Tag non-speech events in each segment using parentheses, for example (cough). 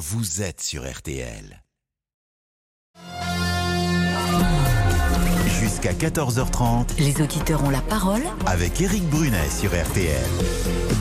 vous êtes sur RTL. Jusqu'à 14h30 Les auditeurs ont la parole avec Éric Brunet sur RTL.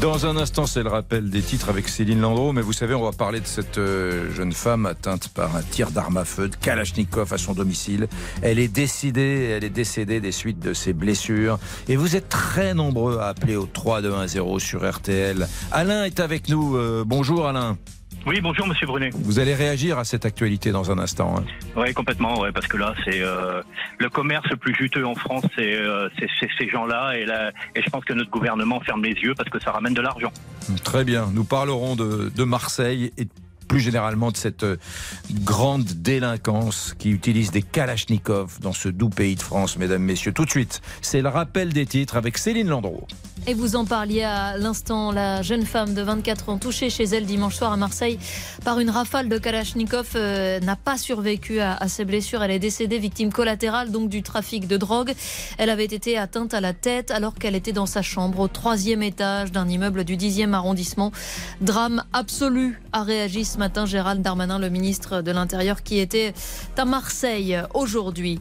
Dans un instant, c'est le rappel des titres avec Céline Landreau, mais vous savez, on va parler de cette euh, jeune femme atteinte par un tir d'arme à feu de Kalachnikov à son domicile. Elle est décidée, elle est décédée des suites de ses blessures. Et vous êtes très nombreux à appeler au 3210 sur RTL. Alain est avec nous. Euh, bonjour Alain. Oui, bonjour Monsieur Brunet. Vous allez réagir à cette actualité dans un instant. hein. Oui, complètement, ouais, parce que là, c'est euh, le commerce le plus juteux en France, c'est euh, c'est ces gens-là, et, là, et je pense que notre gouvernement ferme les yeux parce que ça ramène de l'argent. Très bien. Nous parlerons de, de Marseille et plus généralement de cette euh, grande délinquance qui utilise des kalachnikovs dans ce doux pays de France, mesdames, messieurs. Tout de suite, c'est le rappel des titres avec Céline Landreau. Et vous en parliez à l'instant, la jeune femme de 24 ans touchée chez elle dimanche soir à Marseille par une rafale de Kalachnikov euh, n'a pas survécu à, à ses blessures. Elle est décédée victime collatérale donc du trafic de drogue. Elle avait été atteinte à la tête alors qu'elle était dans sa chambre au troisième étage d'un immeuble du 10e arrondissement. Drame absolu a réagi matin Gérald Darmanin, le ministre de l'Intérieur qui était à Marseille aujourd'hui.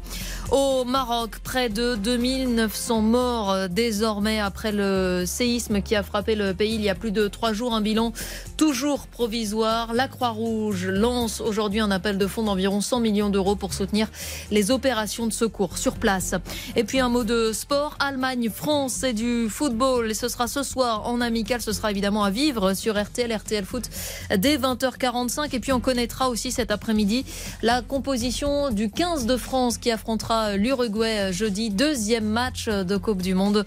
Au Maroc, près de 2900 morts euh, désormais après le séisme qui a frappé le pays il y a plus de trois jours. Un bilan toujours provisoire. La Croix-Rouge lance aujourd'hui un appel de fonds d'environ 100 millions d'euros pour soutenir les opérations de secours sur place. Et puis un mot de sport. Allemagne, France, c'est du football. Et ce sera ce soir en amical. Ce sera évidemment à vivre sur RTL, RTL Foot dès 20h45. Et puis on connaîtra aussi cet après-midi la composition du 15 de France qui affrontera l'Uruguay jeudi. Deuxième match de Coupe du Monde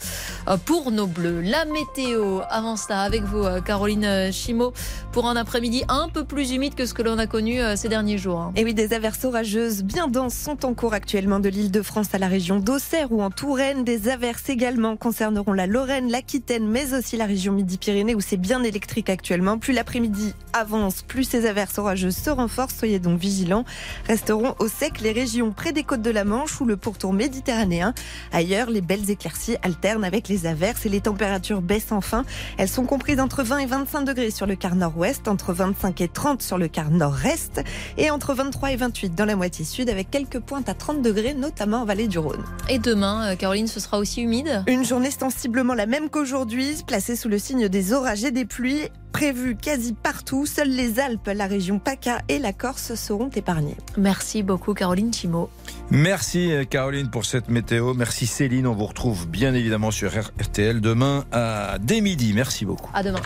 pour nos Bleus. La météo avant ça avec vous, Caroline Chimo, pour un après-midi un peu plus humide que ce que l'on a connu ces derniers jours. hein. Et oui, des averses orageuses bien denses sont en cours actuellement de l'île de France à la région d'Auxerre ou en Touraine. Des averses également concerneront la Lorraine, l'Aquitaine, mais aussi la région Midi-Pyrénées où c'est bien électrique actuellement. Plus l'après-midi avance, plus ces averses orageuses se renforcent. Soyez donc vigilants. Resteront au sec les régions près des côtes de la Manche ou le pourtour méditerranéen. Ailleurs, les belles éclaircies alternent avec les averses et les températures baissent enfin. Elles sont comprises entre 20 et 25 degrés sur le quart nord-ouest, entre 25 et 30 sur le quart nord-est et entre 23 et 28 dans la moitié sud avec quelques pointes à 30 degrés, notamment en vallée du Rhône. Et demain, euh, Caroline, ce sera aussi humide? Une journée sensiblement la même qu'aujourd'hui, placée sous le signe des orages et des pluies. Prévues quasi partout, seules les Alpes, la région PACA et la Corse seront épargnées. Merci beaucoup, Caroline Chimo. Merci euh, Caroline pour cette météo. Merci Céline. On vous retrouve bien évidemment sur RTL demain à dès midi. Merci beaucoup. À demain.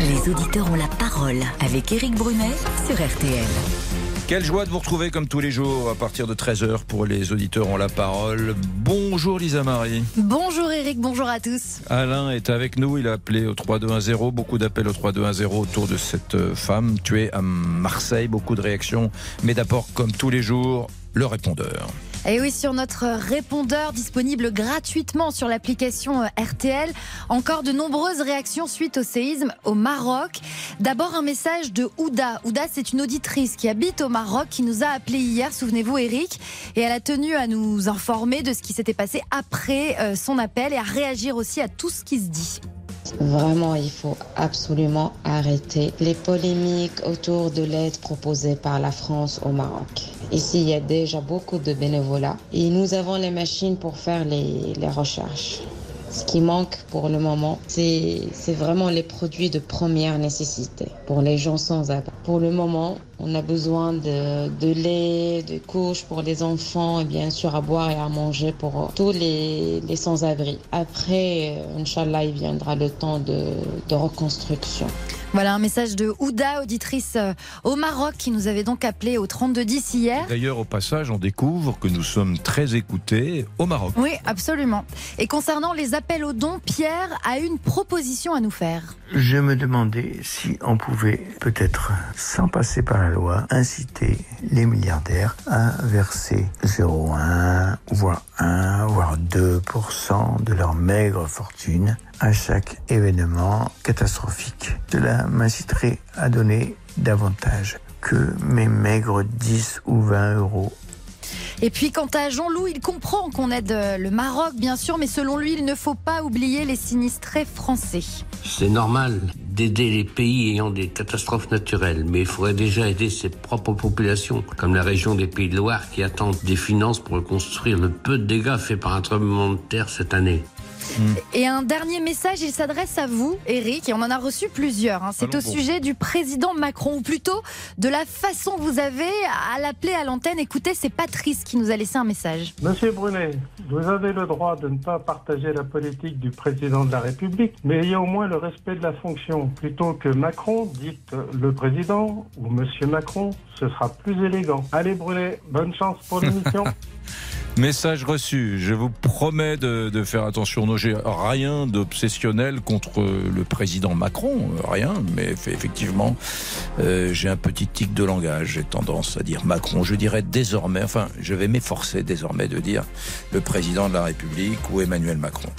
Les auditeurs ont la parole avec Éric Brunet sur RTL. Quelle joie de vous retrouver comme tous les jours à partir de 13h pour les auditeurs ont la parole. Bonjour Lisa Marie. Bonjour Eric, bonjour à tous. Alain est avec nous, il a appelé au 3210, beaucoup d'appels au 3210 autour de cette euh, femme tuée à Marseille, beaucoup de réactions, mais d'abord comme tous les jours, le répondeur. Et oui, sur notre répondeur disponible gratuitement sur l'application euh, RTL, encore de nombreuses réactions suite au séisme au Maroc. D'abord un message de Ouda. Ouda, c'est une auditrice qui habite au Maroc, qui nous a appelé hier, souvenez-vous Eric, et elle a tenu à nous informer de ce qui s'était passé après euh, son appel et à réagir aussi à tout ce qui se dit. Vraiment, il faut absolument arrêter les polémiques autour de l'aide proposée par la France au Maroc. Ici, il y a déjà beaucoup de bénévolat et nous avons les machines pour faire les, les recherches. Ce qui manque pour le moment, c'est vraiment les produits de première nécessité pour les gens sans abri. Pour le moment, on a besoin de, de lait, de couches pour les enfants et bien sûr à boire et à manger pour tous les, les sans-abri. Après, euh, Inch'Allah, il viendra le temps de, de reconstruction. Voilà un message de Ouda, auditrice euh, au Maroc, qui nous avait donc appelé au 3210 hier. D'ailleurs, au passage, on découvre que nous sommes très écoutés au Maroc. Oui, absolument. Et concernant les appels aux dons, Pierre a une proposition à nous faire. Je me demandais si on pouvait peut-être, sans passer par la loi, inciter les milliardaires à verser 0,1, voire 1, voire 2% de leur maigre fortune à chaque événement catastrophique. Cela m'inciterait à donner davantage que mes maigres 10 ou 20 euros Et puis quant à Jean-Loup, il comprend qu'on aide euh, le Maroc, bien sûr, mais selon lui, il ne faut pas oublier les sinistrés français. C'est normal d'aider les pays ayant des catastrophes naturelles, mais il faudrait déjà aider ses propres populations, comme la région des Pays de Loire qui attendent des finances pour reconstruire le peu de dégâts faits par un tremblement de terre cette année. Et un dernier message, il s'adresse à vous, Eric, et on en a reçu plusieurs. hein. C'est au bon. sujet du président Macron, ou plutôt de la façon que vous avez à l'appeler à l'antenne. Écoutez, c'est Patrice qui nous a laissé un message. Monsieur Brunet, vous avez le droit de ne pas partager la politique du président de la République, mais ayez au moins le respect de la fonction. Plutôt que Macron, dites le président ou Monsieur Macron, ce sera plus élégant. Allez Brunet, bonne chance pour l'émission. (laughs) Message reçu. Je vous promets de, faire attention. Non, j'ai rien d'obsessionnel contre le président Macron, rien. Mais effectivement, euh, j'ai un petit tic de langage. J'ai tendance à dire Macron. Je dirais désormais, enfin, je vais m'efforcer désormais de dire le président de la République ou Emmanuel Macron.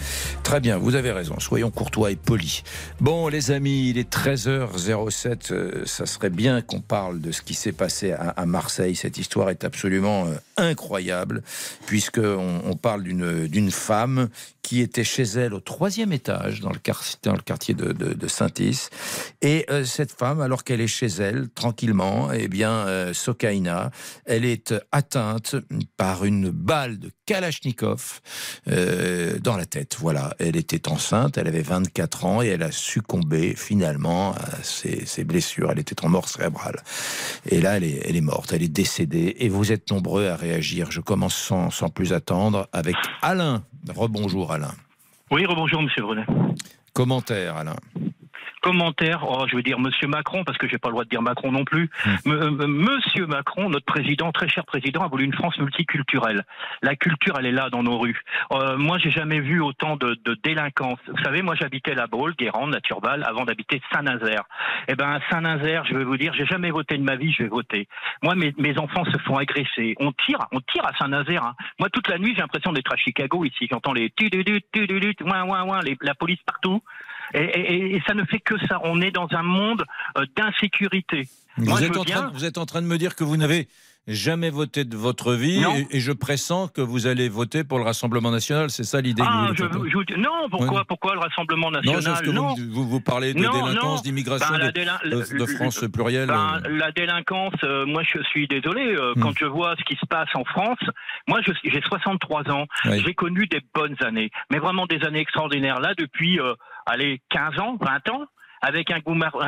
Très bien, vous avez raison. Soyons courtois et polis. Bon, les amis, il est 13h07. euh, ça serait bien qu'on parle de ce qui s'est passé à, à Marseille. Cette histoire est absolument euh, incroyable, puisqu'on on parle d'une femme qui était chez elle au troisième étage, dans le, quar- dans le quartier de, Saint-Is. Et euh, cette femme, alors qu'elle est chez elle, tranquillement, eh bien, euh, Sokaina, elle est atteinte par une balle de Kalachnikov euh, dans la tête. Voilà, elle était enceinte, elle avait 24 ans et elle a succombé finalement à ses blessures. Elle était en mort cérébrale. Et là, elle est, elle est morte, elle est décédée. Et vous êtes nombreux à réagir. Je commence sans, sans plus attendre avec Alain. Rebonjour Alain. Oui, rebonjour, monsieur Brunet. Commentaire Alain. Commentaire, oh, je veux dire Monsieur Macron, parce que j'ai pas le droit de dire Macron non plus. M- euh, Monsieur Macron, notre président, très cher président, a voulu une France multiculturelle. La culture, elle est là dans nos rues. Euh, moi, j'ai jamais vu autant de, de délinquance. Vous savez, moi, j'habitais la Baule, Guérande, la Turballe, avant d'habiter Saint-Nazaire. Eh ben, Saint-Nazaire, je vais vous dire, j'ai jamais voté de ma vie, je vais voter. Moi, mes, mes enfants se font agresser. On tire, on tire à Saint-Nazaire. hein. Moi, toute la nuit, j'ai l'impression d'être à Chicago ici. J'entends les tu tu tu tu tu tu ouin ouin ouin, les- la police partout. Et, et- et ça ne fait que ça. On est dans un monde euh, d'insécurité. Moi, êtes bien. vous êtes en train de me dire que vous n'avez jamais voté de votre vie et, et je pressens que vous allez voter pour le Rassemblement national. C'est ça l'idée que Ah, vous je, je non, pourquoi, Oui. pourquoi le Rassemblement national? c'est parce que vous, Non. vous, vous parlez de Non, délinquance, d'immigration, Ben, de, délin- de- de le- France plurielle. Ben, euh. la délinquance, euh, moi je suis désolé, euh, Hmm. quand je vois ce qui se passe en France, moi j'ai 63 ans, Oui. j'ai connu des bonnes années, mais vraiment des années extraordinaires. Là, depuis, euh, allez, 15 ans, 20 ans, avec un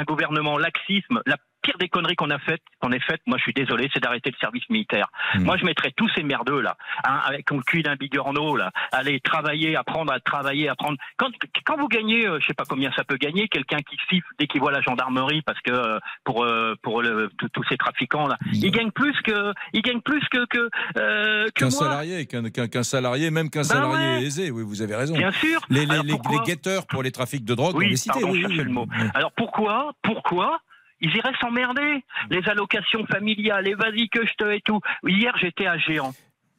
gouvernement laxisme, la pire des conneries qu'on a faites, qu'on ait faites, moi je suis désolé, c'est d'arrêter le service militaire. Hmm. Moi je mettrais tous ces merdeux là, hein, avec le cul d'un bigorneau là, aller travailler, apprendre à travailler, apprendre. Quand, quand vous gagnez, euh, je sais pas combien ça peut gagner, quelqu'un qui siffle dès qu'il voit la gendarmerie parce que euh, pour euh, pour le- tous- ces trafiquants là, il gagne plus que il gagne plus que que euh, Qu'un salarié, qu'un qu'un- qu'un salarié, même qu'un Ben salarié ouais. aisé, oui, vous avez raison. Bien sûr. Les, les, les- guetteurs pour les trafics de drogue, on Oui, les citait. pardon, oui, le mot. Alors pourquoi, pourquoi ils iraient s'emmerder Les allocations familiales, les vas-y que je te et tout. Hier j'étais à Géant.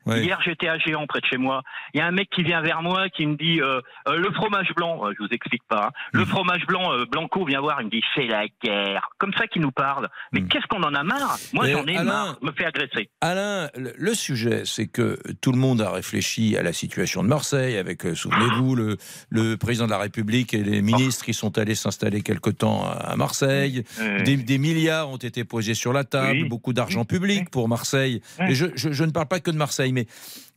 Ouais. Hier, j'étais à Géant, près de chez moi. Il y a un mec qui vient vers moi, qui me dit euh, euh, le fromage blanc. euh, je vous explique pas. hein. Le fromage blanc, euh, Blanco vient voir. Il me dit c'est la guerre. Comme ça qu'il nous parle. Mais qu'est-ce qu'on en a marre? Moi, j'en ai Alain- marre. Je me fais agresser. Alain, le, le sujet, c'est que tout le monde a réfléchi à la situation de Marseille, avec, souvenez-vous, le, le président de la République et les ministres qui sont allés s'installer quelque temps à Marseille. Des, des milliards ont été posés sur la table, beaucoup d'argent public pour Marseille. Et je, je- je ne parle pas que de Marseille, mais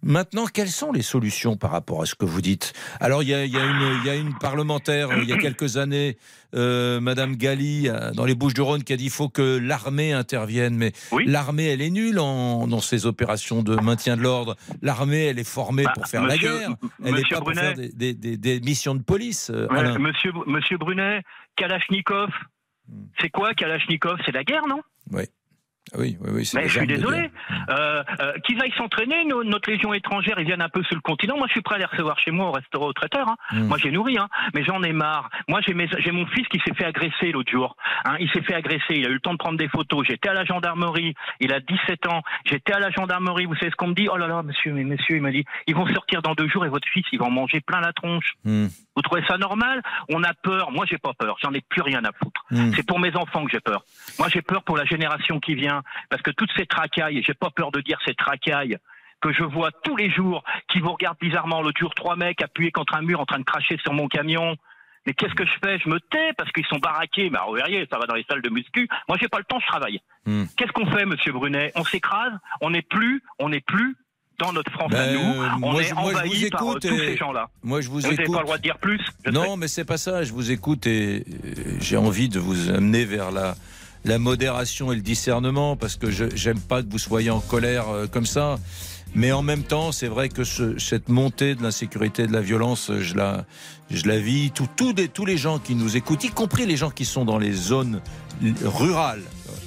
maintenant, quelles sont les solutions par rapport à ce que vous dites Alors, il y a, il y a une, il y a une parlementaire, euh, il y a quelques années, euh, Madame Galli, euh, dans les Bouches-du-Rhône, qui a dit qu'il faut que l'armée intervienne. Mais Oui. l'armée, elle est nulle en, dans ses opérations de maintien de l'ordre. L'armée, elle est formée Bah, pour faire monsieur- la guerre. Elle n'est pas pour faire des, des- des- des missions de police. euh, monsieur, monsieur Brunet, Kalachnikov. Hmm. C'est quoi Kalachnikov? C'est la guerre, non? Oui. Ah Oui, oui, oui. Mais je suis désolé. Euh, euh, qu'ils aillent s'entraîner, notre légion étrangère, ils viennent un peu sur le continent. Moi, je suis prêt à les recevoir chez moi au restaurant au traiteur. hein. Mm. Moi, j'ai nourri, hein. mais j'en ai marre. Moi, j'ai mon fils qui s'est fait agresser l'autre jour. hein. Il s'est fait agresser. Il a eu le temps de prendre des photos. J'étais à la gendarmerie. Il a 17 ans. J'étais à la gendarmerie. Vous savez ce qu'on me dit? Oh là là, monsieur, mais monsieur, il m'a dit ils vont sortir dans deux jours et votre fils, il va en manger plein la tronche. Mm. Vous trouvez ça normal? On a peur. Moi, j'ai pas peur. J'en ai plus rien à foutre. Mm. C'est pour mes enfants que j'ai peur. Moi, j'ai peur pour la génération qui vient, parce que toutes ces tracailles, et j'ai pas peur de dire ces tracailles, que je vois tous les jours, qui vous regardent bizarrement. L'autre jour, trois mecs appuyés contre un mur en train de cracher sur mon camion. Mais qu'est-ce que je fais? Je me tais parce qu'ils sont baraqués. Mais vous verriez, ça va dans les salles de muscu. Moi, j'ai pas le temps, je travaille. Hmm. Qu'est-ce qu'on fait, Monsieur Brunet? On s'écrase? On n'est plus, on n'est plus dans notre France à Ben, nous. On moi, est je- moi, je vous envahi par euh, écoute tous et- ces gens-là. Moi, je vous Vous n'avez écoute. pas le droit de dire plus Non, mais c'est pas ça. Je vous écoute et j'ai envie de vous amener vers la, la modération et le discernement parce que j'aime pas que vous soyez en colère euh, comme ça. Mais en même temps, c'est vrai que ce- cette montée de l'insécurité, de la violence, je la, je la vis. Tout, tout des- tous les gens qui nous écoutent, y compris les gens qui sont dans les zones rurales,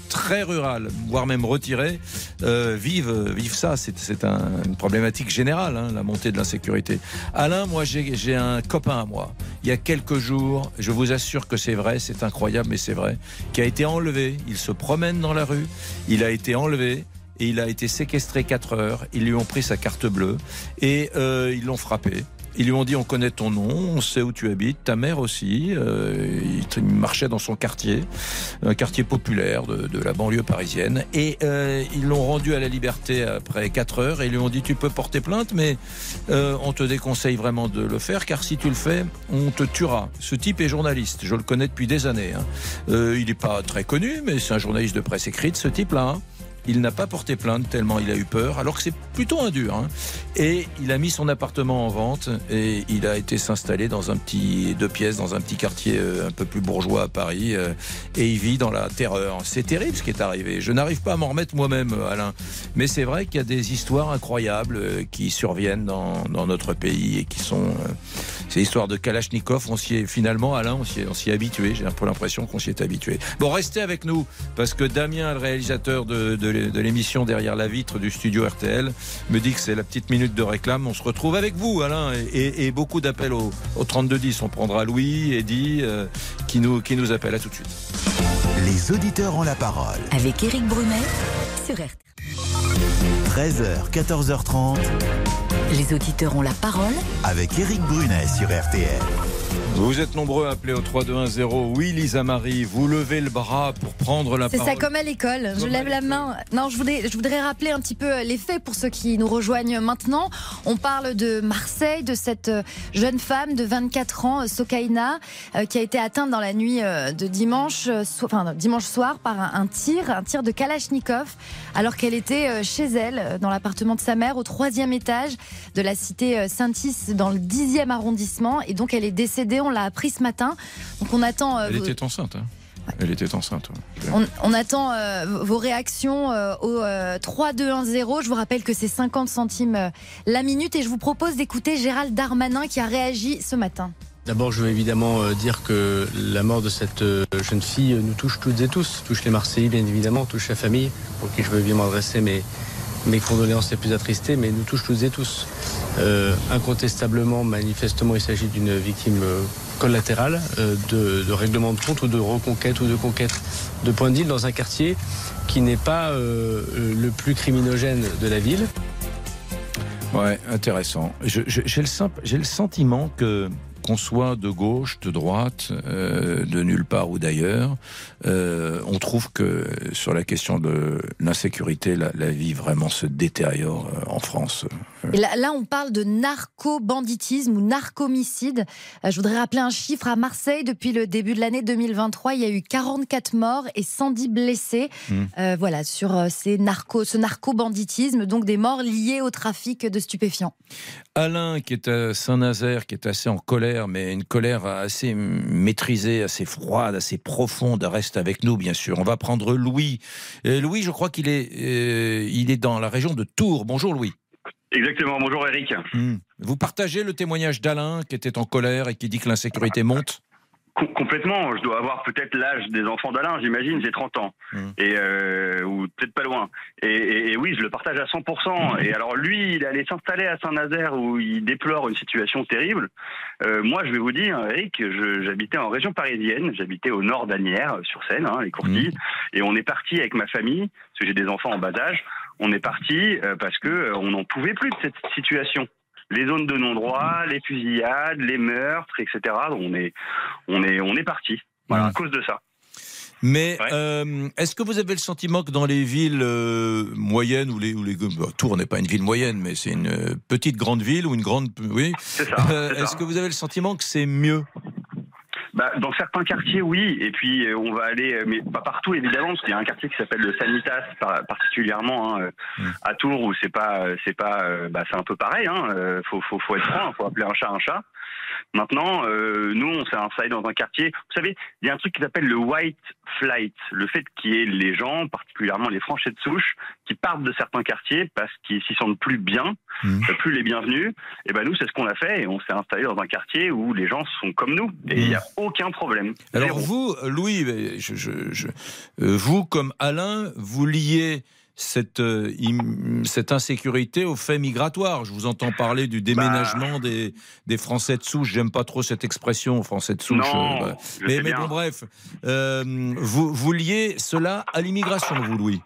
très rurales, voire même retirées, euh, vivent, ça. C'est c'est un- une problématique générale, hein, la montée de l'insécurité. Alain, moi, j'ai j'ai un copain à moi. Il y a quelques jours, je vous assure que c'est vrai, c'est incroyable, mais c'est vrai, qui a été enlevé. Il se promène dans la rue. Il a été enlevé. Et il a été séquestré 4 heures. Ils lui ont pris sa carte bleue et euh, ils l'ont frappé. Ils lui ont dit on connaît ton nom, on sait où tu habites, ta mère aussi. Euh, il, marchait dans son quartier, un quartier populaire de, de la banlieue parisienne. Et euh, ils l'ont rendu à la liberté après 4 heures et ils lui ont dit tu peux porter plainte, mais euh, on te déconseille vraiment de le faire car si tu le fais, on te tuera. Ce type est journaliste, je le connais depuis des années. hein. Euh, il n'est pas très connu, mais c'est un journaliste de presse écrite, ce type-là. hein. Il n'a pas porté plainte tellement il a eu peur, alors que c'est plutôt un dur. hein. Et il a mis son appartement en vente et il a été s'installer dans un petit deux pièces, dans un petit quartier euh, un peu plus bourgeois à Paris. euh, et il vit dans la terreur. C'est terrible ce qui est arrivé. Je n'arrive pas à m'en remettre moi-même, Alain. Mais c'est vrai qu'il y a des histoires incroyables euh, qui surviennent dans, dans notre pays et qui sont ces histoires de Kalachnikov. On s'y est finalement, Alain, on s'y est, on est habitué. J'ai un peu l'impression qu'on s'y est habitué. Bon, restez avec nous parce que Damien, le réalisateur de, de, de l'émission derrière la vitre du studio RTL, me dit que c'est la petite minute de réclame. On se retrouve avec vous, Alain, et, et- et beaucoup d'appels au, au 3210. On prendra Louis, Eddy, euh, qui nous qui nous appelle. À tout de suite. Les auditeurs ont la parole. Avec Éric Brunet sur RTL. 13h, 14h30 Les auditeurs ont la parole avec Éric Brunet sur RTL. Vous êtes nombreux à appeler au 3210. Oui, Lisa Marie, vous levez le bras pour prendre la C'est parole. ça comme à l'école. Je lève la main. Non, je voudrais, je voudrais rappeler un petit peu les faits pour ceux qui nous rejoignent maintenant. On parle de Marseille, de cette euh, jeune femme de 24 ans, euh, Sokaina, euh, qui a été atteinte dans la nuit euh, de dimanche, euh, enfin, dimanche soir par un, un tir, un tir de Kalachnikov, alors qu'elle était euh, chez elle, euh, dans l'appartement de sa mère, au troisième étage de la cité euh, Saint-Is, dans le 10e arrondissement. Et donc, elle est décédée. On l'a appris ce matin. Donc, on attend. euh, Elle vos- était enceinte. hein. Elle était enceinte. ouais. on, on attend euh, vos réactions euh, au euh, 3210. Je vous rappelle que c'est 50 centimes euh, la minute et je vous propose d'écouter Gérald Darmanin qui a réagi ce matin. D'abord, je veux évidemment dire que la mort de cette jeune fille nous touche toutes et tous, touche les Marseillais bien évidemment, touche la famille, pour qui je veux évidemment adresser mes, mes condoléances les plus attristées, mais nous touche toutes et tous. Euh, incontestablement, manifestement, il s'agit d'une victime euh, collatérale euh, de, de règlement de compte ou de reconquête ou de conquête de points d'île dans un quartier qui n'est pas le plus criminogène de la ville. Ouais, intéressant. J'ai le sentiment que qu'on soit de gauche, de droite, euh, de nulle part ou d'ailleurs, euh, on trouve que sur la question de l'insécurité, la, la vie vraiment se détériore euh, en France. Et là, là, on parle de narco-banditisme ou narcomicide. Je voudrais rappeler un chiffre à Marseille. Depuis le début de l'année 2023, il y a eu 44 morts et 110 blessés. Mmh. Euh, voilà, sur ces narco, ce narco-banditisme, donc des morts liées au trafic de stupéfiants. Alain, qui est à Saint-Nazaire, qui est assez en colère, mais une colère assez maîtrisée, assez froide, assez profonde, reste avec nous, bien sûr. On va prendre Louis. Euh, Louis, je crois qu'il est, euh, il est dans la région de Tours. Bonjour Louis. Exactement, bonjour Eric. Hmm. Vous partagez le témoignage d'Alain, qui était en colère et qui dit que l'insécurité monte? Complètement, je dois avoir peut-être l'âge des enfants d'Alain, j'imagine, j'ai 30 ans. Et euh, ou peut-être pas loin. Et, et- et oui, je le partage à 100%. Et alors lui, il allé s'installer à Saint-Nazaire où il déplore une situation terrible. Euh, moi, je vais vous dire, Eric, j'habitais en région parisienne, j'habitais au nord d'Anières, sur Seine, hein, les Courtilles, et on est parti avec ma famille, parce que j'ai des enfants en bas âge, on est parti euh, parce que euh, on n'en pouvait plus de cette situation. Les zones de non-droit, les fusillades, les meurtres, etc. On est, on est, on est parti. Voilà, à cause de ça. Mais euh, est-ce que vous avez le sentiment que dans les villes euh, moyennes ou les, ou les bah, Tours n'est pas une ville moyenne, mais c'est une euh, petite grande ville ou une grande oui. C'est ça, Euh, c'est ça. Est-ce que vous avez le sentiment que c'est mieux? Bah, dans certains quartiers, oui. Et puis, euh, on va aller, euh, mais pas partout, évidemment, parce qu'il y a un quartier qui s'appelle le Sanitas, par- particulièrement hein, euh, à Tours, où c'est pas, c'est pas, bah, c'est un peu pareil. Hein, faut, faut, faut être franc, faut appeler un chat un chat. Maintenant, euh, nous, on s'est installé dans un quartier. Vous savez, il y a un truc qui s'appelle le white flight, le fait qu'il y ait les gens, particulièrement les Français de souche, qui partent de certains quartiers parce qu'ils s'y sentent plus bien, Mmh. euh, plus les bienvenus. Et ben nous, c'est ce qu'on a fait et on s'est installé dans un quartier où les gens sont comme nous et il n'y a aucun problème. Mmh. Alors Zéro. vous, Louis, mais je- je- je- euh, vous comme Alain, vous liez cette, euh, im- cette insécurité au fait migratoire. Je vous entends parler du déménagement Bah. des, des Français de souche. J'aime pas trop cette expression, Français de souche. Non, euh, je mais bon, bref, euh, vous, vous liez cela à l'immigration, vous, Louis?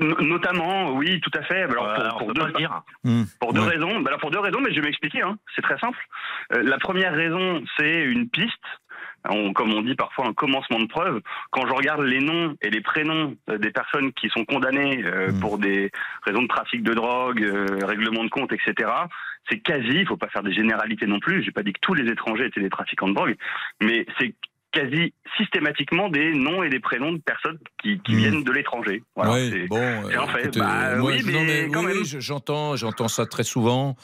No- Notamment, oui, tout à fait. Alors, Euh, pour, on pour deux, dire. Mmh. Pour deux Ouais. raisons. Bah alors pour deux raisons, mais je vais m'expliquer. Hein. C'est très simple. Euh, la première raison, c'est une piste. On- comme on dit parfois, un commencement de preuve. Quand je regarde les noms et les prénoms euh, des personnes qui sont condamnées euh, Mm. pour des raisons de trafic de drogue, euh, règlement de compte, etc., c'est quasi, il faut pas faire des généralités non plus, j'ai pas dit que tous les étrangers étaient des trafiquants de drogue, mais c'est quasi systématiquement des noms et des prénoms de personnes qui, qui Mm. viennent de l'étranger. Voilà, c'est- bon, un fait. écoutez, Bah, moi, oui, je- mais oui, je- j'entends, j'entends ça très souvent.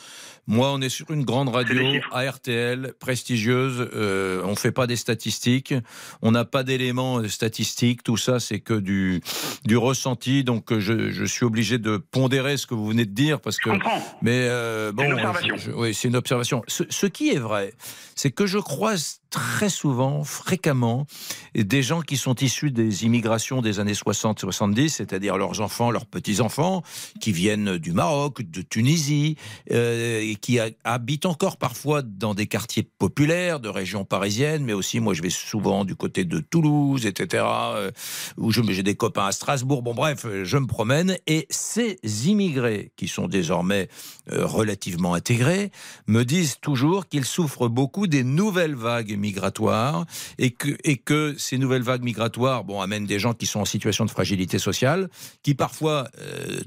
Moi, on est sur une grande radio des chiffres. à RTL, prestigieuse. Euh, on fait pas des statistiques, on n'a pas d'éléments euh, statistiques. Tout ça, c'est que du du ressenti. Donc, euh, je, je suis obligé de pondérer ce que vous venez de dire parce que. Je comprends. Mais euh, bon, une observation. je- je- oui, c'est une observation. Ce, ce qui est vrai, c'est que je croise très souvent, fréquemment, des gens qui sont issus des immigrations des années 60-70, c'est-à-dire leurs enfants, leurs petits-enfants, qui viennent du Maroc, de Tunisie, euh, et qui ha- habitent encore parfois dans des quartiers populaires de régions parisiennes, mais aussi, moi, je vais souvent du côté de Toulouse, etc., euh, où j'ai des copains à Strasbourg. Bon, bref, euh, je me promène, et ces immigrés, qui sont désormais euh, relativement intégrés, me disent toujours qu'ils souffrent beaucoup des nouvelles vagues migratoires et que, ces nouvelles vagues migratoires bon, amènent des gens qui sont en situation de fragilité sociale, qui parfois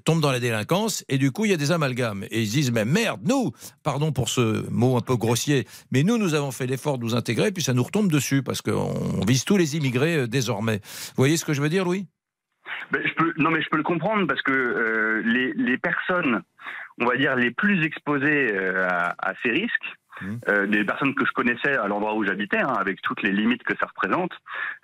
tombent dans la délinquance et du coup il y a des amalgames. Et ils se disent mais merde, nous, pardon pour ce mot un peu grossier, mais nous, nous avons fait l'effort de nous intégrer puis ça nous retombe dessus parce qu'on vise tous les immigrés euh, désormais. Vous voyez ce que je veux dire, Louis? Ben, je peux, non, mais je peux le comprendre parce que euh, les, personnes, on va dire, les plus exposées euh, à ces risques, Mmh. euh, des personnes que je connaissais à l'endroit où j'habitais, hein, avec toutes les limites que ça représente,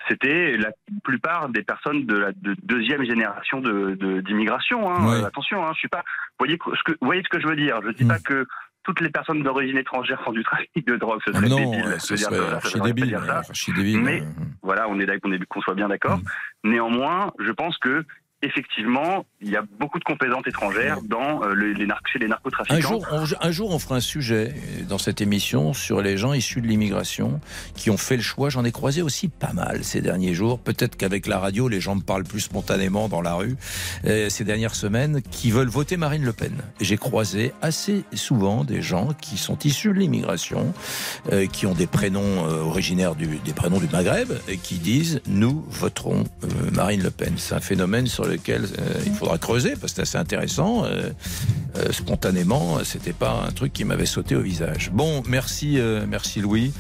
c'était la plupart des personnes de la de deuxième génération de de- d'immigration. hein. Ouais. Euh, attention, hein, je suis pas. Vous voyez ce que vous voyez ce que je veux dire Je dis Mmh. pas que toutes les personnes d'origine étrangère font du trafic de drogue. Ce serait non, débile. ouais, de ce serait archi débile. dire ça. archi débile. Mais- Euh, Voilà, on est d'accord, qu'on soit bien d'accord. Mm. Néanmoins, je pense que effectivement, il y a beaucoup de composantes étrangères dans euh, les, les nar- chez les narcotrafiquants. Un jour, on, un jour, on fera un sujet euh, dans cette émission sur les gens issus de l'immigration qui ont fait le choix. J'en ai croisé aussi pas mal ces derniers jours. Peut-être qu'avec la radio, les gens me parlent plus spontanément dans la rue euh, ces dernières semaines qui veulent voter Marine Le Pen. Et j'ai croisé assez souvent des gens qui sont issus de l'immigration, euh, qui ont des prénoms originaires du, des prénoms du Maghreb et qui disent nous voterons Marine Le Pen. C'est un phénomène sur lequel euh, il faudra creuser parce que c'est assez intéressant. Euh, euh, spontanément, c'était pas un truc qui m'avait sauté au visage. Bon, merci, merci Louis.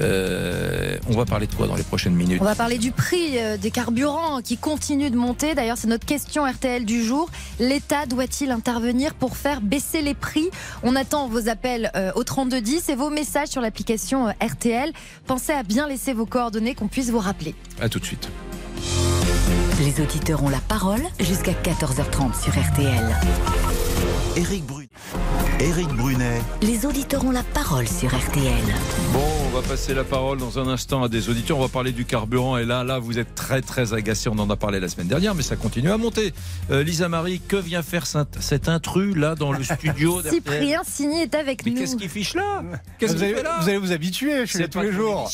On va parler de quoi dans les prochaines minutes? On va parler du prix des carburants qui continue de monter. D'ailleurs, c'est notre question RTL du jour. L'État doit-il intervenir pour faire baisser les prix? On attend vos appels au 3210 et vos messages sur l'application RTL. Pensez à bien laisser vos coordonnées qu'on puisse vous rappeler. À tout de suite. Les auditeurs ont la parole jusqu'à 14h30 sur RTL. Éric Brunet. Éric Brunet. Les auditeurs ont la parole sur RTL. Bon, on va passer la parole dans un instant à des auditeurs. On va parler du carburant. Et là, là, vous êtes très, très agacés. On en a parlé la semaine dernière, mais ça continue à monter. Euh, Lisa Marie, que vient faire cet intrus là dans le studio (laughs) Cyprien Signy est avec Mais nous. qu'est-ce qu'il fiche là? Qu'est-ce vous, allez, fait là? vous allez vous habituer, je suis C'est là tous les jours.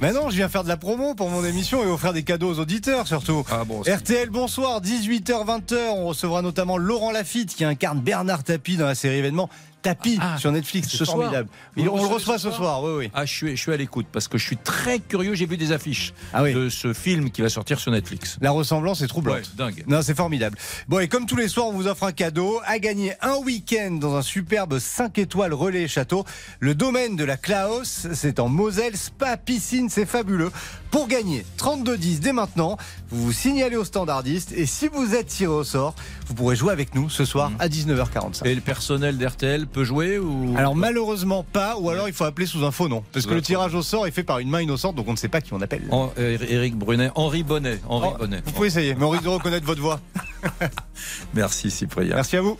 Mais non, je viens faire de la promo pour mon émission et offrir des cadeaux aux auditeurs surtout. Ah bon, RTL, bonsoir, 18h-20h, on recevra notamment Laurent Lafitte qui incarne Bernard Tapie dans la série événement tapis sur Netflix. Ce C'est formidable. On le reçoit ce soir. Oui, oui. Ah, je suis, je suis à l'écoute parce que je suis très curieux. J'ai vu des affiches Ah oui. de ce film qui va sortir sur Netflix. La ressemblance est troublante. Ouais, dingue. Non, c'est formidable. Bon, et comme tous les soirs, on vous offre un cadeau à gagner un week-end dans un superbe 5 étoiles relais château. Le domaine de la Klaus, c'est en Moselle, spa, piscine, c'est fabuleux. Pour gagner 32-10 dès maintenant, vous vous signalez au standardiste et si vous êtes tiré au sort, vous pourrez jouer avec nous ce soir à 19h45. Et le personnel d'RTL peut jouer ou Alors malheureusement pas, ou alors il faut appeler sous un faux nom. Parce que le tirage au sort est fait par une main innocente, donc on ne sait pas qui on appelle. En- euh, Éric Brunet, Henri Bonnet, Henri Oh, Bonnet. Vous pouvez essayer, mais on risque de reconnaître votre voix. (laughs) Merci Cyprien. Merci à vous.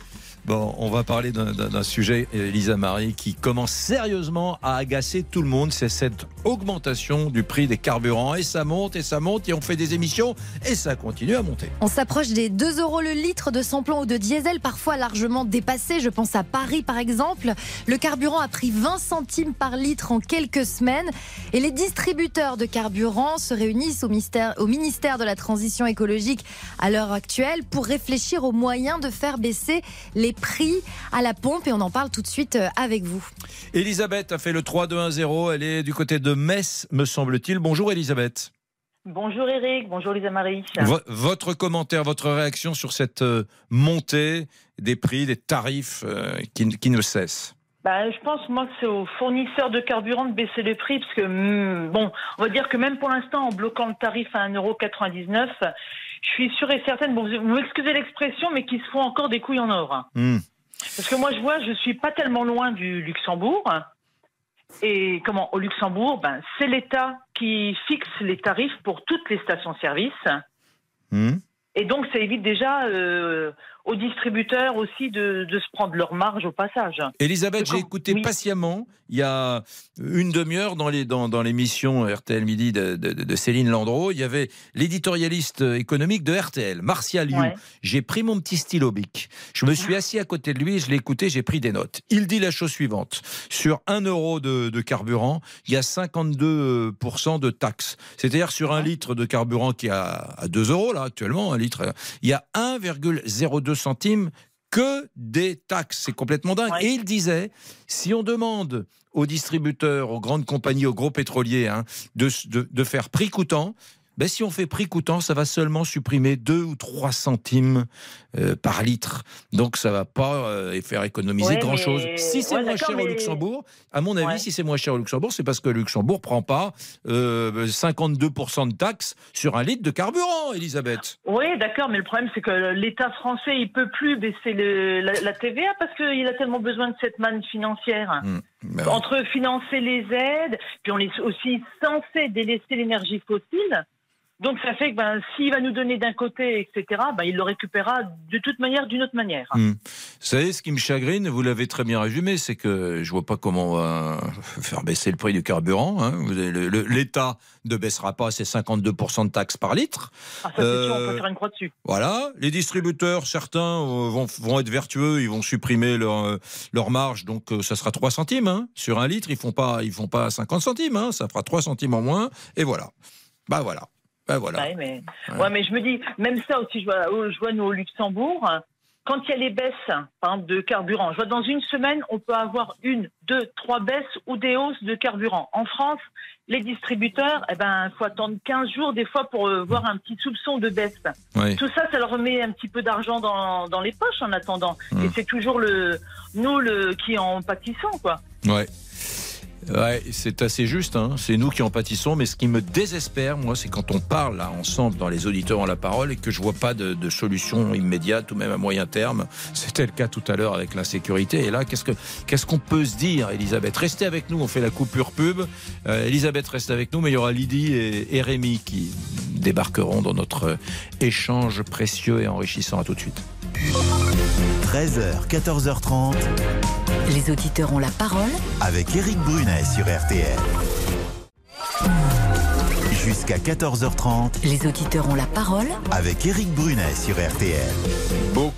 Bon, on va parler d'un- sujet, Elisa Marie, qui commence sérieusement à agacer tout le monde. C'est cette augmentation du prix des carburants. Et ça monte, et ça monte, et on fait des émissions, et ça continue à monter. On s'approche des 2 euros le litre de samplon ou de diesel, parfois largement dépassé. Je pense à Paris par exemple. Le carburant a pris 20 centimes par litre en quelques semaines. Et les distributeurs de carburant se réunissent au ministère, au ministère de la Transition écologique à l'heure actuelle pour réfléchir aux moyens de faire baisser les prix à la pompe. Et on en parle tout de suite euh, avec vous. Elisabeth a fait le 3-2-1-0. Elle est du côté de Metz, me semble-t-il. Bonjour Elisabeth. Bonjour Eric, bonjour Lisa Marie. Vo- votre commentaire, votre réaction sur cette euh, montée des prix, des tarifs euh, qui, qui ne cessent? Bah, je pense moi que c'est aux fournisseurs de carburant de baisser les prix parce que hmm, bon, on va dire que même pour l'instant en bloquant le tarif à 1,99€, je suis sûre et certaine, bon, vous m'excusez l'expression, mais qu'ils se font encore des couilles en or. Hmm. Parce que moi je vois, je suis pas tellement loin du Luxembourg. Et comment au Luxembourg, ben c'est l'État qui fixe les tarifs pour toutes les stations-service. Hmm. Et donc, ça évite déjà euh, aux distributeurs aussi de, de se prendre leur marge au passage. Elisabeth, j'ai écouté oui. patiemment il y a une demi-heure dans les dans, dans l'émission RTL Midi de, de- de Céline Landreau, il y avait l'éditorialiste économique de RTL, Martial. Ouais. J'ai pris mon petit stylo bic. Je me suis assis à côté de lui, je l'ai écouté, j'ai pris des notes. Il dit la chose suivante sur 1 euro de, de carburant, il y a 52% de taxes. C'est-à-dire sur un litre de carburant qui est à, à 2 euros là actuellement, un litre, il y a 1,02 centimes que des taxes. C'est complètement dingue. Et il disait, si on demande aux distributeurs, aux grandes compagnies, aux gros pétroliers, hein, de, de- de faire prix coûtant, ben, si on fait prix coûtant, ça va seulement supprimer 2 ou 3 centimes euh, par litre. Donc ça va pas euh, faire économiser Ouais, grand-chose. mais- Si c'est ouais, moins cher au Luxembourg, à mon avis, Ouais. si c'est moins cher au Luxembourg, c'est parce que le Luxembourg prend pas euh, 52% de taxes sur un litre de carburant, Elisabeth. Oui, d'accord, mais le problème, c'est que l'État français, il peut plus baisser le- la, la TVA parce qu'il a tellement besoin de cette manne financière. Ben oui. Entre financer les aides, puis on est aussi censé délaisser l'énergie fossile. Donc ça fait que ben, s'il va nous donner d'un côté, etc., ben, il le récupérera de toute manière, d'une autre manière. Hmm. Vous savez, ce qui me chagrine, vous l'avez très bien résumé, c'est que je vois pas comment on va (laughs) faire baisser le prix du carburant. hein. L'État ne baissera pas ses 52% de taxes par litre. Ah, ça, c'est sûr, on Euh, peut faire une croix dessus. Voilà, les distributeurs, certains euh, vont, vont être vertueux, ils vont supprimer leur, euh, leur marge, donc euh, ça sera 3 centimes hein. sur un litre. Ils font pas, ils font pas 50 centimes, hein. ça fera 3 centimes en moins, et voilà. Bah voilà, bah voilà. Ouais, mais, Ouais. ouais, mais je me dis, même ça aussi, je vois, oh, je vois nous au Luxembourg, quand il y a les baisses par exemple, de carburant, je vois dans une semaine, on peut avoir une, deux, trois baisses ou des hausses de carburant. En France, les distributeurs, eh ben, faut attendre 15 jours des fois pour euh, voir un petit soupçon de baisse. Tout ça, ça leur remet un petit peu d'argent dans, dans les poches en attendant. Mm. Et c'est toujours le, nous le, qui en pâtissons, quoi. Ouais. C'est assez juste. hein. C'est nous qui en pâtissons. Mais ce qui me désespère, moi, c'est quand on parle là, ensemble dans les auditeurs en la parole et que je vois pas de, solution immédiate ou même à moyen terme. C'était le cas tout à l'heure avec l'insécurité. Et là, qu'est-ce que qu'est-ce qu'on peut se dire, Elisabeth? Restez avec nous. On fait la coupure pub. Euh, Elisabeth reste avec nous, mais il y aura Lydie et, et Rémi qui débarqueront dans notre échange précieux et enrichissant. À tout de suite. 13h, 14h30 Les auditeurs ont la parole avec Éric Brunet sur RTL. Jusqu'à 14h30. Les auditeurs ont la parole avec Éric Brunet sur RTL.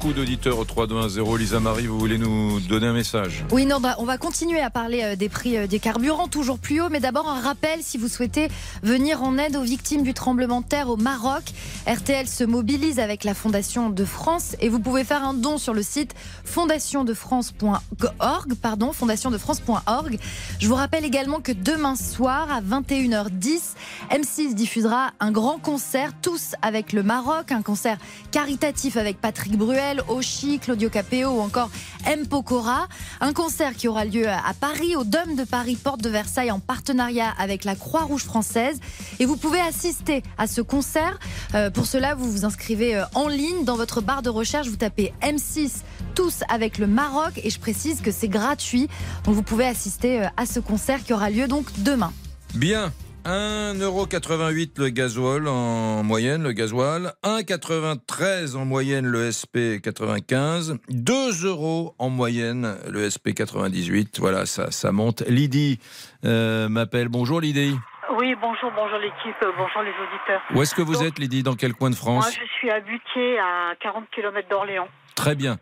Beaucoup d'auditeurs au 3210. Lisa Marie, vous voulez nous donner un message Oui, non, bah, on va continuer à parler euh, des prix euh, des carburants toujours plus haut, mais d'abord un rappel si vous souhaitez venir en aide aux victimes du tremblement de terre au Maroc. RTL se mobilise avec la Fondation de France et vous pouvez faire un don sur le site fondationdefrance.org, pardon, fondationdefrance.org. Je vous rappelle également que demain soir à 21h10, M6 diffusera un grand concert tous avec le Maroc, un concert caritatif avec Patrick Bruel, Oshi, Claudio Capeo ou encore M. Pokora. Un concert qui aura lieu à Paris, au Dôme de Paris, porte de Versailles, en partenariat avec la Croix-Rouge française. Et vous pouvez assister à ce concert. Euh, pour cela, vous vous inscrivez euh, en ligne. Dans votre barre de recherche, vous tapez M6 tous avec le Maroc. Et je précise que c'est gratuit. Donc vous pouvez assister euh, à ce concert qui aura lieu donc demain. Bien. 1,88€ le gasoil en moyenne, le gasoil. 1,93€ en moyenne le SP 95. 2 euros en moyenne le SP 98. Voilà, ça, ça monte. Lydie euh, m'appelle. Bonjour Lydie. Oui, bonjour, bonjour l'équipe, bonjour les auditeurs. Où est-ce que vous êtes Lydie Dans quel coin de France Moi, je suis à Butier, à 40 km d'Orléans. Très bien.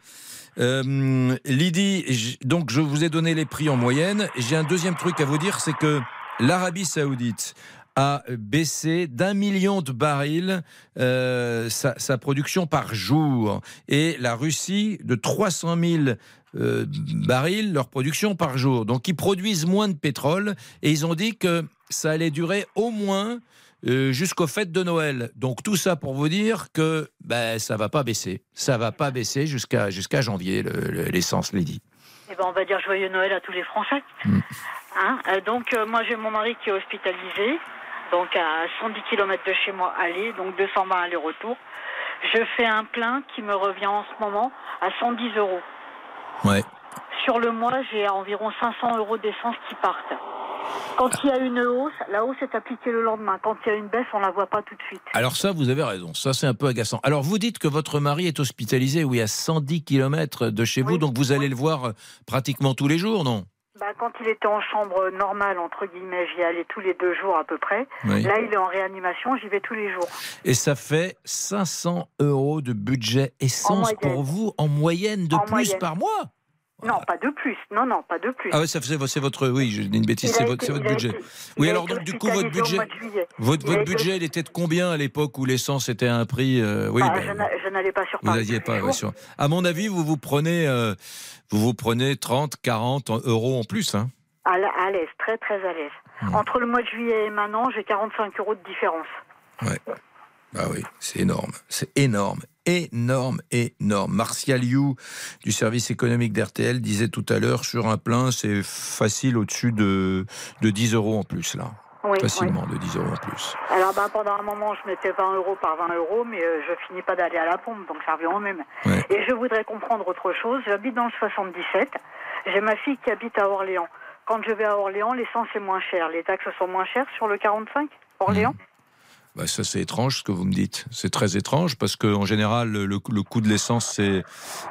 Euh, Lydie, donc je vous ai donné les prix en moyenne. J'ai un deuxième truc à vous dire, c'est que l'Arabie Saoudite a baissé d'un million de barils euh, sa, production par jour et la Russie de 300 000 euh, barils leur production par jour. Donc ils produisent moins de pétrole et ils ont dit que ça allait durer au moins euh, jusqu'aux fêtes de Noël. Donc tout ça pour vous dire que ben, ça va pas baisser. Ça va pas baisser jusqu'à janvier, l'essence, Lydie. Eh ben, on va dire joyeux Noël à tous les Français. Mm. Hein, euh, donc euh, moi j'ai mon mari qui est hospitalisé, donc à 110 km de chez moi aller, donc 220 aller-retour. Je fais un plein qui me revient en ce moment à 110 euros. Ouais. Sur le mois, j'ai environ 500 euros d'essence qui partent. Quand il y a une hausse, la hausse est appliquée le lendemain. Quand il y a une baisse, on la voit pas tout de suite. Alors ça, vous avez raison. Ça, c'est un peu agaçant. Alors vous dites que votre mari est hospitalisé, oui, à 110 km de chez vous, donc vous allez le voir euh, pratiquement tous les jours, non? Bah, quand il était en chambre normale, entre guillemets, j'y allais tous les deux jours à peu près. Là, il est en réanimation, j'y vais tous les jours. Et ça fait 500 euros de budget essence pour vous en moyenne de plus par mois? Non, pas de plus. Non, non, pas de plus. Ah oui, c'est votre, oui, je dis une bêtise, c'est votre, votre, budget. oui, alors donc du coup votre budget, votre, votre budget, il était de combien à l'époque où l'essence était à un prix euh, Oui, bah, ben, je n'allais pas sur. Vous n'alliez pas. sur... À mon avis, vous vous prenez, euh, vous vous prenez 30, 40 euros en plus, hein À l'aise, très très à l'aise. Hmm. Entre le mois de juillet et maintenant, j'ai 45 euros de différence. Ouais. Bah oui, c'est énorme, c'est énorme, énorme, énorme. Martial You du service économique d'RTL disait tout à l'heure sur un plein, c'est facile au-dessus de, de 10 euros en plus là. Oui, Facilement de 10 euros en plus. Alors ben, pendant un moment, je mettais 20 euros par 20 euros, mais euh, je finis pas d'aller à la pompe, donc ça revient au même. Et je voudrais comprendre autre chose. J'habite dans le 77. J'ai ma fille qui habite à Orléans. Quand je vais à Orléans, l'essence est moins chère. Les taxes sont moins chères sur le 45 Orléans? Mmh. Bah, ça, c'est étrange ce que vous me dites. C'est très étrange parce qu'en général, le, coût de l'essence, c'est,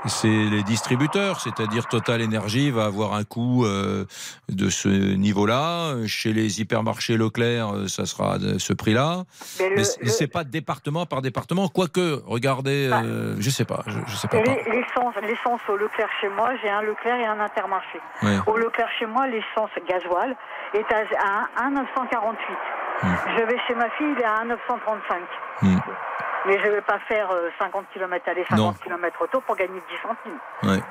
c'est les distributeurs. C'est-à-dire Total Energy va avoir un coût euh, de ce niveau-là. Chez les hypermarchés Leclerc, euh, ça sera ce prix-là. Mais, c'est pas département par département. Quoique, regardez, bah, euh, je sais pas. Je, sais pas, L'essence, l'essence au Leclerc chez moi, j'ai un Leclerc et un Intermarché. Au Leclerc chez moi, l'essence gasoil est à 1,948. Hmm. Je vais chez ma fille, il est à 1,935. Hmm. Mais je ne vais pas faire 50 euh, km aller, 50 km retour pour gagner 10 centimes.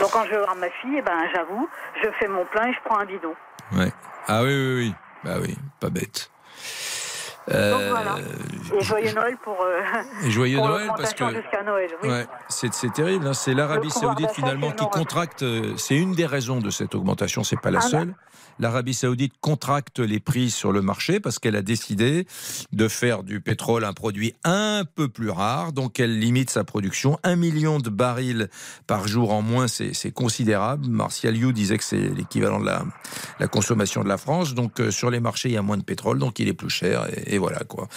Donc quand je vais voir ma fille, eh ben, j'avoue, je fais mon plein et je prends un bidon. Ouais. Ah oui, oui, oui. Bah oui, pas bête. Donc voilà. Euh, et joyeux Noël pour. Euh, et joyeux Noël parce que. Noël, oui. ouais, c'est terrible. Hein. C'est l'Arabie Saoudite finalement qui contracte. C'est une des raisons de cette augmentation. C'est pas la ah, seule l'Arabie saoudite contracte les prix sur le marché parce qu'elle a décidé de faire du pétrole un produit un peu plus rare, donc elle limite sa production. Un million de barils par jour en moins, c'est considérable. Martial You disait que c'est l'équivalent de la, consommation de la France. Donc euh, sur les marchés, il y a moins de pétrole, donc il est plus cher. Et, voilà quoi.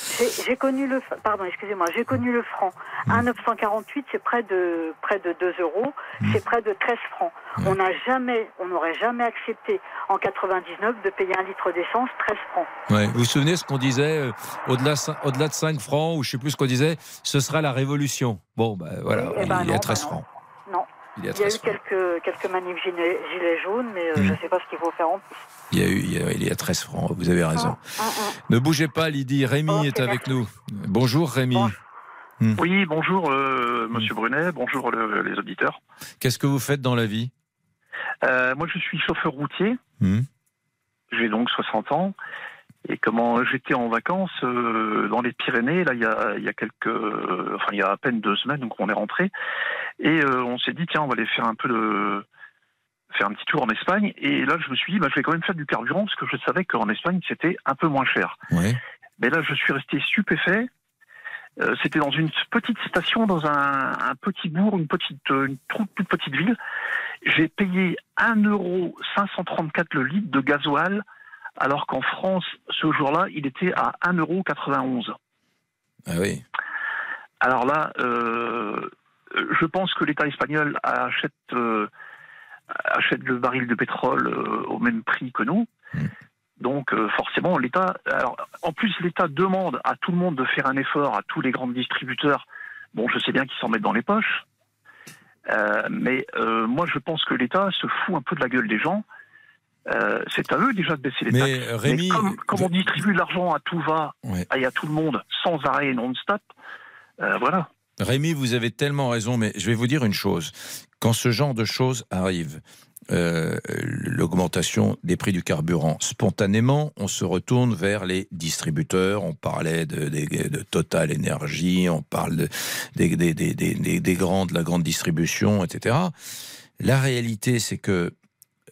J'ai connu le, pardon, excusez-moi, j'ai connu le franc. 1,948, c'est près de, près de 2 euros, c'est près de 13 francs. On n'a jamais, on n'aurait jamais accepté en 99 de payer un litre d'essence 13 francs. Ouais. Vous vous souvenez ce qu'on disait euh, au-delà, au-delà de 5 francs, ou je sais plus ce qu'on disait, ce sera la révolution. Bon, ben voilà, Eh ben il y a non, 13 ben francs. Non. Il y a Il y a 13 eu quelques, quelques manifs gilets, gilets jaunes, mais euh, je ne sais pas ce qu'il faut faire en plus. Il y a eu, il y a, il y a 13 francs, vous avez raison. Ne bougez pas, Lydie. Rémi est avec nous. Bonjour, Rémi. Hmm. Oui, bonjour euh, Monsieur Brunet, bonjour le- les auditeurs. Qu'est-ce que vous faites dans la vie? Euh, moi, je suis chauffeur routier. J'ai donc 60 ans. Et comment j'étais en vacances euh, dans les Pyrénées, là, il y a, il y a quelques, enfin, il y a à peine deux semaines, donc on est rentré. Et euh, on s'est dit, tiens, on va aller faire un peu de, faire un petit tour en Espagne. Et là, je me suis dit, bah, je vais quand même faire du carburant parce que je savais qu'en Espagne, c'était un peu moins cher. Mais là, je suis resté stupéfait. Euh, C'était dans une petite station, dans un, un petit bourg, une petite, euh, une toute, toute petite ville. J'ai payé 1,534€ le litre de gasoil, alors qu'en France, ce jour-là, il était à 1,91€. Ah oui. Alors là, euh, je pense que l'État espagnol achète, euh, achète le baril de pétrole euh, au même prix que nous. Donc euh, forcément, l'État. Alors en plus, l'État demande à tout le monde de faire un effort, à tous les grands distributeurs. Bon, je sais bien qu'ils s'en mettent dans les poches, Euh, mais euh, moi, je pense que l'État se fout un peu de la gueule des gens. C'est à eux déjà de baisser les Mais, taxes. Rémi, comme, comme on distribue de l'argent à tout va et à tout le monde sans arrêt et non-stop, voilà. Rémi, vous avez tellement raison, mais je vais vous dire une chose. Quand ce genre de choses arrive, euh, l'augmentation des prix du carburant, spontanément, on se retourne vers les distributeurs. On parlait de, de- de Total Energy, on parle de, des, des grandes, la grande distribution, etc. La réalité, c'est que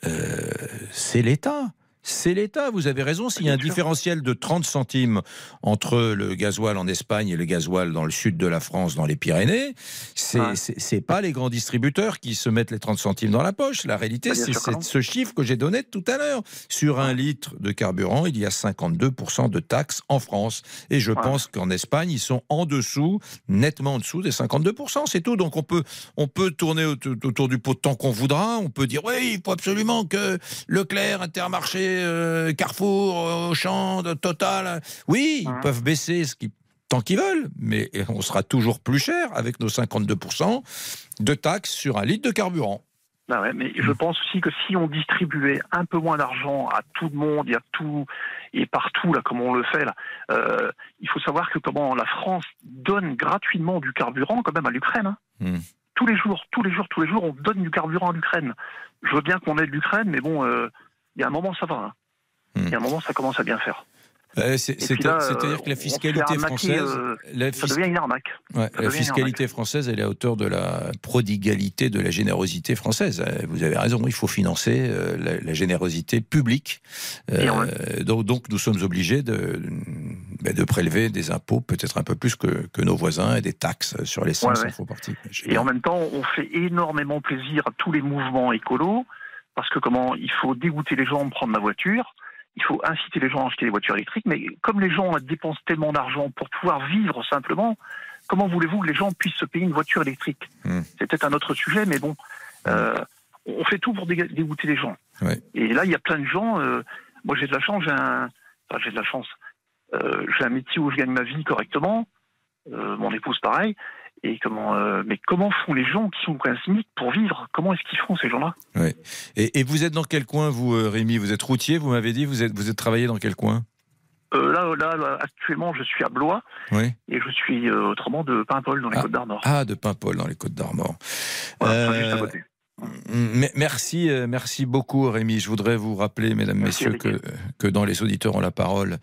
euh, c'est l'État. C'est l'État, vous avez raison. S'il y a un différentiel de 30 centimes entre le gasoil en Espagne et le gasoil dans le sud de la France, dans les Pyrénées, c'est c'est pas les grands distributeurs qui se mettent les 30 centimes dans la poche. La réalité, c'est ce chiffre que j'ai donné tout à l'heure. Sur un litre de carburant, il y a 52% de taxes en France. Et je pense qu'en Espagne, ils sont en dessous, nettement en dessous des 52%. C'est tout. Donc on peut, on peut tourner au- autour du pot tant qu'on voudra. On peut dire, oui, il faut absolument que Leclerc, Intermarché, euh, Carrefour, euh, Auchan, Total, oui, ils peuvent baisser ce tant qu'ils veulent, mais on sera toujours plus cher avec nos 52% de taxes sur un litre de carburant. Ouais, mais je pense aussi que si on distribuait un peu moins d'argent à tout le monde et à tout et partout là, comme on le fait là, euh, il faut savoir que comment la France donne gratuitement du carburant quand même à l'Ukraine. hein. Hmm. Tous les jours, tous les jours, tous les jours, on donne du carburant à l'Ukraine. Je veux bien qu'on aide l'Ukraine, mais bon, euh, il y a un moment ça va. hein. Il y a un moment ça commence à bien faire. Euh, là, C'est-à-dire que la fiscalité française, euh, la ça devient une arnaque. Ouais, la fiscalité française, elle est à hauteur de la prodigalité, de la générosité française. Euh, Vous avez raison, il faut financer euh, la, la générosité publique. Euh, donc, donc, nous sommes obligés de, ben, de prélever des impôts peut-être un peu plus que, que nos voisins et des taxes sur l'essence Ouais, ouais. en font partie. Et en même temps, on fait énormément plaisir à tous les mouvements écolos, parce que comment il faut dégoûter les gens de prendre la voiture, il faut inciter les gens à acheter des voitures électriques, mais comme les gens dépensent tellement d'argent pour pouvoir vivre simplement, comment voulez-vous que les gens puissent se payer une voiture électrique C'est peut-être un autre sujet, mais bon, euh, on fait tout pour dé- dégoûter les gens. Et là, il y a plein de gens. euh, moi, j'ai de la chance, j'ai un, enfin, j'ai de la chance. Euh, j'ai un métier où je gagne ma vie correctement. Euh, mon épouse, pareil. Et comment, euh, mais comment font les gens qui sont un SMIC pour vivre? Comment est-ce qu'ils font ces gens-là? Ouais. Et, et vous êtes dans quel coin, vous, euh, Rémi? Vous êtes routier, vous m'avez dit, vous êtes, vous êtes travaillé dans quel coin? Euh, là, là, là, actuellement, je suis à Blois Oui. et je suis euh, autrement de Paimpol dans les Côtes d'Armor. Ah, de Paimpol, dans les Côtes d'Armor. Voilà, enfin, juste à Euh, Merci, euh, merci beaucoup Rémi. Je voudrais vous rappeler, mesdames, messieurs, que, que dans les auditeurs ont la parole,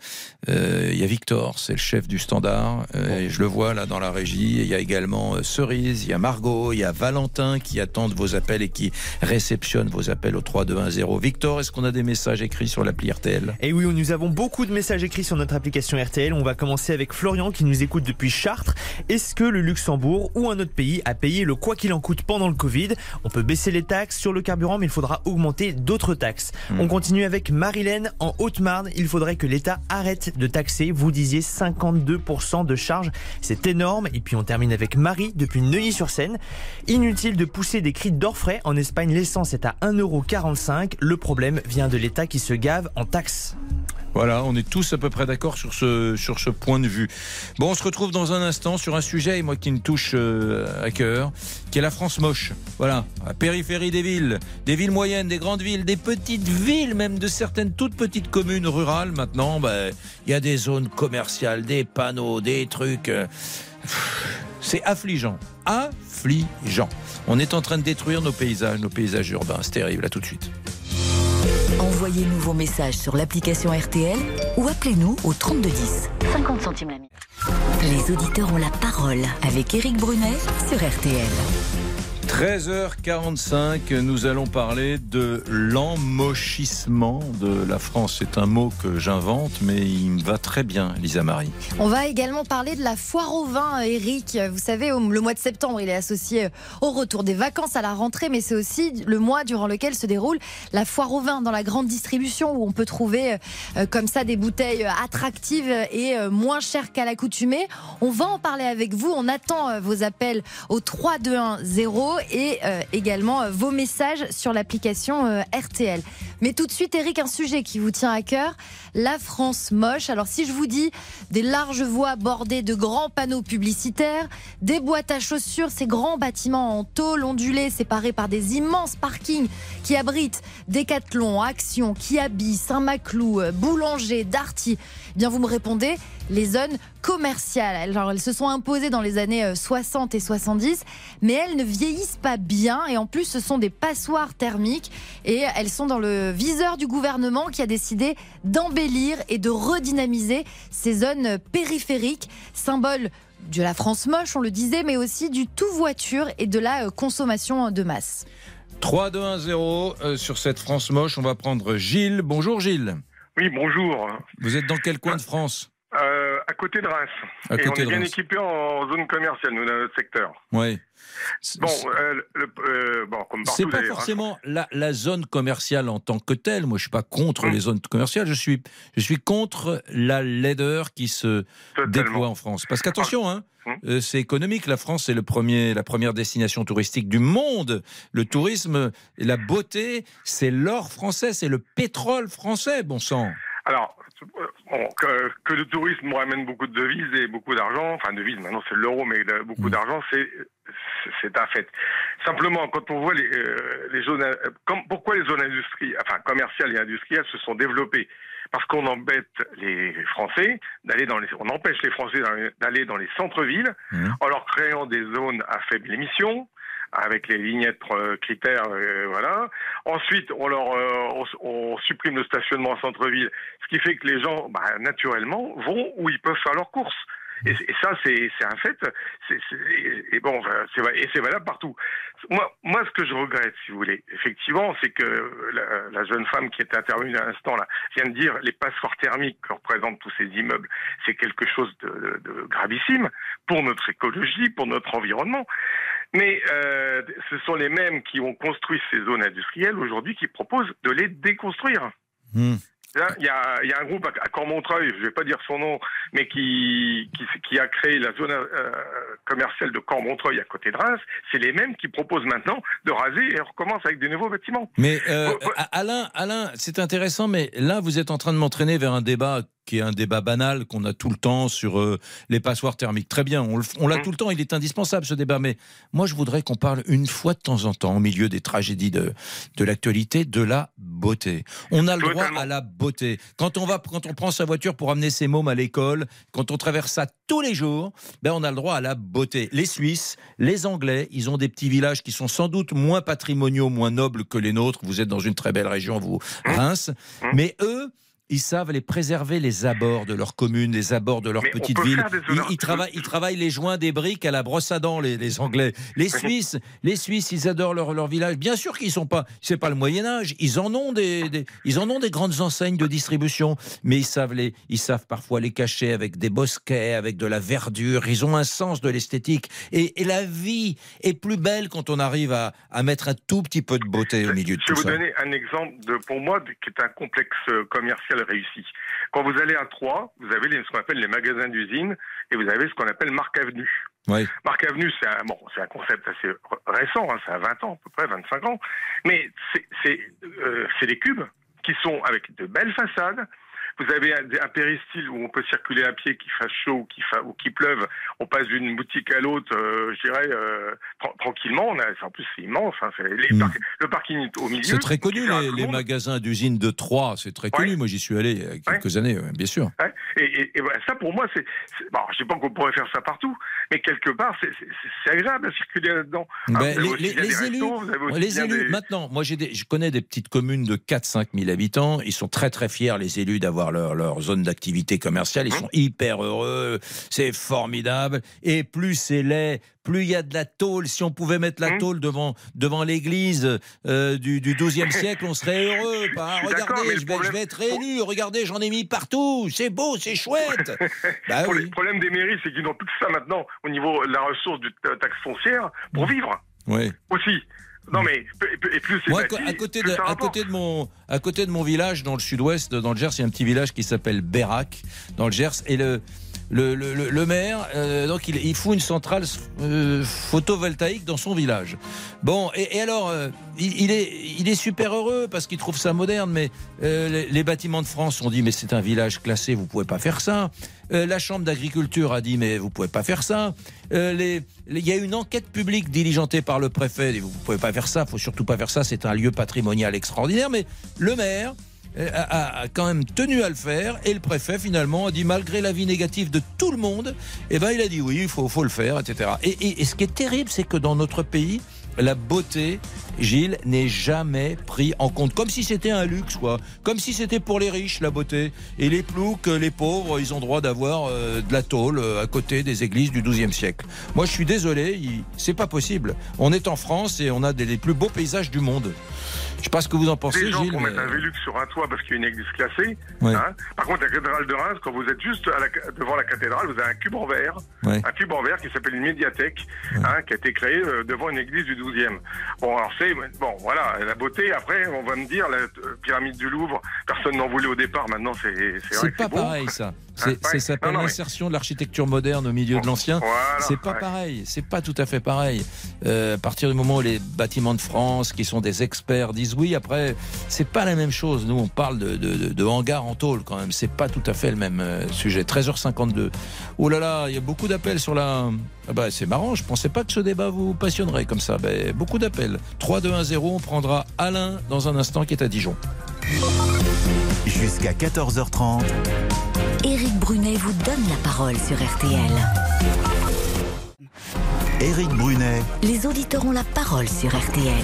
euh, il y a Victor, c'est le chef du standard, euh, et je le vois là dans la régie. Il y a également euh, Cerise, il y a Margot, il y a Valentin qui attendent vos appels et qui réceptionnent vos appels au 3210. Victor, est-ce qu'on a des messages écrits sur l'appli RTL Et oui, nous avons beaucoup de messages écrits sur notre application RTL. On va commencer avec Florian qui nous écoute depuis Chartres. Est-ce que le Luxembourg ou un autre pays a payé le quoi qu'il en coûte pendant le Covid? On peut baisser baisser les taxes sur le carburant, mais il faudra augmenter d'autres taxes. Hmm. On continue avec Marilène en Haute-Marne. Il faudrait que l'État arrête de taxer. Vous disiez 52% de charges. C'est énorme. Et puis on termine avec Marie depuis Neuilly-sur-Seine. Inutile de pousser des cris d'orfraie. En Espagne, l'essence est à 1,45€. Le problème vient de l'État qui se gave en taxes. Voilà, on est tous à peu près d'accord sur ce, sur ce point de vue. Bon, on se retrouve dans un instant sur un sujet, moi, qui me touche euh, à cœur, qui est la France moche. Voilà, la périphérie des villes, des villes moyennes, des grandes villes, des petites villes, même de certaines toutes petites communes rurales. Maintenant, ben, il y a des zones commerciales, des panneaux, des trucs. euh, c'est affligeant. Affligeant. On est en train de détruire nos paysages, nos paysages urbains. C'est terrible. À tout de suite. Envoyez-nous vos messages sur l'application RTL ou appelez-nous au 3210. 50 centimes la minute. Les auditeurs ont la parole avec Éric Brunet sur RTL. 13h45, nous allons parler de l'emmochissement de la France. C'est un mot que j'invente, mais il me va très bien, Lisa Marie. On va également parler de la foire au vin, Eric. Vous savez, le mois de septembre, il est associé au retour des vacances à la rentrée, mais c'est aussi le mois durant lequel se déroule la foire au vin dans la grande distribution, où on peut trouver euh, comme ça des bouteilles attractives et euh, moins chères qu'à l'accoutumée. On va en parler avec vous. On attend euh, vos appels au 3210 et euh, également euh, vos messages sur l'application euh, RTL. Mais tout de suite, Eric, un sujet qui vous tient à cœur, la France moche. Alors si je vous dis des larges voies bordées de grands panneaux publicitaires, des boîtes à chaussures, ces grands bâtiments en tôle ondulée séparés par des immenses parkings qui abritent Decathlon, Action, Kiabi, Saint-Maclou, euh, Boulanger, Darty, eh bien vous me répondez les zones commerciales. Alors elles se sont imposées dans les années euh, 60 et 70, mais elles ne vieillissent pas bien et en plus ce sont des passoires thermiques et elles sont dans le viseur du gouvernement qui a décidé d'embellir et de redynamiser ces zones périphériques, symbole de la France moche, on le disait, mais aussi du tout voiture et de la euh, consommation de masse. 3, 2, 1, 0 euh, sur cette France moche. On va prendre Gilles. Bonjour Gilles. Oui, bonjour. Vous êtes dans quel coin de France? Euh, à côté de Reims. À et côté on est bien Reims. équipé en zone commerciale, nous, dans notre secteur. Oui. Bon, euh, le- euh, bon comme partout C'est pas forcément la, la zone commerciale en tant que telle. Moi, je suis pas contre les zones commerciales. Je suis, je suis contre la laideur qui se déploie en France. Parce qu'attention, hein, euh, c'est économique. La France, c'est le premier, la première destination touristique du monde. Le tourisme, la beauté, c'est l'or français, c'est le pétrole français, bon sang. Alors, bon, que, que le tourisme nous ramène beaucoup de devises et beaucoup d'argent, enfin devises, maintenant c'est l'euro, mais beaucoup Mm. d'argent, c'est c'est- un fait. Simplement, quand on voit les, euh, les zones, euh, comme, pourquoi les zones industrielles, enfin commerciales et industrielles se sont développées? Parce qu'on embête les Français d'aller dans les, on empêche les Français d'aller- d'aller dans les centres-villes en leur créant des zones à faible émission avec les vignettes euh, critères, euh, voilà. Ensuite, on leur, euh, on, on supprime le stationnement en centre-ville, ce qui fait que les gens, bah, naturellement, vont où ils peuvent faire leurs courses. Et, ça, c'est un fait. C'est- c'est- et bon, va- et c'est valable partout. Moi, moi, ce que je regrette, si vous voulez, effectivement, c'est que la, la jeune femme qui est intervenue à l'instant là vient de dire les passoires thermiques que représentent tous ces immeubles, c'est quelque chose de, de- de gravissime pour notre écologie, pour notre environnement. Mais euh, ce sont les mêmes qui ont construit ces zones industrielles aujourd'hui qui proposent de les déconstruire. Là, Il y, a, il y a un groupe à à Cormontreuil, je ne vais pas dire son nom, mais qui, qui, qui a créé la zone euh, commerciale de Cormontreuil à côté de Reims. C'est les mêmes qui proposent maintenant de raser et on recommence avec des nouveaux bâtiments. Mais euh, Alain, Alain, c'est intéressant, mais là, vous êtes en train de m'entraîner vers un débat qui est un débat banal qu'on a tout le temps sur euh, les passoires thermiques. Très bien, on l'a tout le temps, il est indispensable ce débat. Mais moi, je voudrais qu'on parle une fois de temps en temps, au milieu des tragédies de, de l'actualité, de la beauté. On a le droit à la beauté. Quand on va, quand on prend sa voiture pour amener ses mômes à l'école, quand on traverse ça tous les jours, ben on a le droit à la beauté. Les Suisses, les Anglais, ils ont des petits villages qui sont sans doute moins patrimoniaux, moins nobles que les nôtres. Vous êtes dans une très belle région, vous, Reims. Mais eux, ils savent les préserver les abords de leur commune, les abords de leur petite ville. Ils, travaillent, ils travaillent les joints des briques à la brosse à dents, les, Anglais. Les Suisses, les Suisses, ils adorent leur, leur village. Bien sûr qu'ils sont pas, c'est pas le Moyen Âge. Ils en ont des, ils en ont des grandes enseignes de distribution, mais ils savent les, ils savent parfois les cacher avec des bosquets, avec de la verdure. Ils ont un sens de l'esthétique et, la vie est plus belle quand on arrive à, à mettre un tout petit peu de beauté au milieu de tout ça. Je vais vous donner un exemple de, pour moi, qui est un complexe commercial réussi. Quand vous allez à Troyes, vous avez ce qu'on appelle les magasins d'usine et vous avez ce qu'on appelle Marque Avenue. Oui. Marque Avenue, c'est un, bon, c'est un concept assez récent, hein, ça a 20 ans à peu près, 25 ans, mais c'est euh, des cubes qui sont avec de belles façades, vous avez un, péristyle où on peut circuler à pied, qui fasse chaud ou qui, ou qui pleuve. On passe d'une boutique à l'autre, euh, je dirais, euh, tranquillement. On a, en plus, c'est immense. Hein, hmm. le parking au milieu. C'est très connu, les, magasins d'usine de Troyes. C'est très connu. Moi, j'y suis allé il y a quelques années, bien sûr. Et, ça, pour moi, c'est. Bon, je ne sais pas qu'on pourrait faire ça partout, mais quelque part, c'est agréable à circuler là-dedans. Ben, les, élus, les élus maintenant, moi, des, je connais des petites communes de 4-5 000 habitants. Ils sont très, très fiers, les élus, d'avoir leur, zone d'activité commerciale. Ils hein sont hyper heureux, c'est formidable. Et plus c'est laid, plus il y a de la tôle. Si on pouvait mettre la hein tôle devant, devant l'église euh, du, du 12e (laughs) siècle, on serait heureux. regardez, je, vais, être élu, regardez, j'en ai mis partout. C'est beau, c'est chouette. (laughs) bah, Le problème des mairies, c'est qu'ils ont tout ça maintenant au niveau de la ressource de taxe foncière pour mmh. vivre. Oui. Aussi. Non mais et plus à côté de à côté de mon à côté de mon village dans le sud-ouest dans le Gers, il y a un petit village qui s'appelle Bérac dans le Gers et le le, le, le, maire, euh, donc il, il, fout une centrale euh, photovoltaïque dans son village. Bon, et, et alors, euh, il, il, est, il est super heureux parce qu'il trouve ça moderne, mais les, les, bâtiments de France ont dit, mais c'est un village classé, vous pouvez pas faire ça. La Chambre d'agriculture a dit, mais vous pouvez pas faire ça. il y a une enquête publique diligentée par le préfet, dit, vous pouvez pas faire ça, faut surtout pas faire ça, c'est un lieu patrimonial extraordinaire, mais le maire euh, a, quand même tenu à le faire. Et le préfet finalement a dit malgré l'avis négatif de tout le monde, eh ben il a dit oui, il faut, le faire, etc. Et, et ce qui est terrible, c'est que dans notre pays, la beauté, Gilles, n'est jamais pris en compte. Comme si c'était un luxe, quoi. Comme si c'était pour les riches, la beauté. Et les ploucs, les pauvres, ils ont droit d'avoir euh, de la tôle euh, à côté des églises du XIIe siècle. Moi, je suis désolé, c'est pas possible. On est en France et on a des, les plus beaux paysages du monde. Je sais pas ce que vous en pensez, Les gens Gilles. Pour mettre un Vélux sur un toit parce qu'il y a une église classée. Hein. Par contre, la cathédrale de Reims, quand vous êtes juste devant la cathédrale, vous avez un cube en verre, un cube en verre qui s'appelle une médiathèque, hein, qui a été créée euh, devant une église du 12e. Bon, alors c'est bon, voilà, la beauté. Après, on va me dire la euh, pyramide du Louvre, personne n'en voulait au départ. Maintenant, c'est c'est pas pareil ça. (laughs) C'est ça s'appelle l'insertion de l'architecture moderne au milieu de l'ancien. c'est pas pareil. C'est pas tout à fait pareil. Euh, à partir du moment où les bâtiments de France, qui sont des experts, disent oui, après, c'est pas la même chose. Nous, on parle de, de, de hangar en tôle quand même. C'est pas tout à fait le même euh, sujet. 13h52. Oh là là, il y a beaucoup d'appels sur la. Ah bah, c'est marrant, je pensais pas que ce débat vous passionnerait comme ça. Ben, beaucoup d'appels. 3, 2, 1, 0. On prendra Alain dans un instant qui est à Dijon. Jusqu'à 14h30. Éric Brunet vous donne la parole sur RTL. Éric Brunet. Les auditeurs ont la parole sur RTL.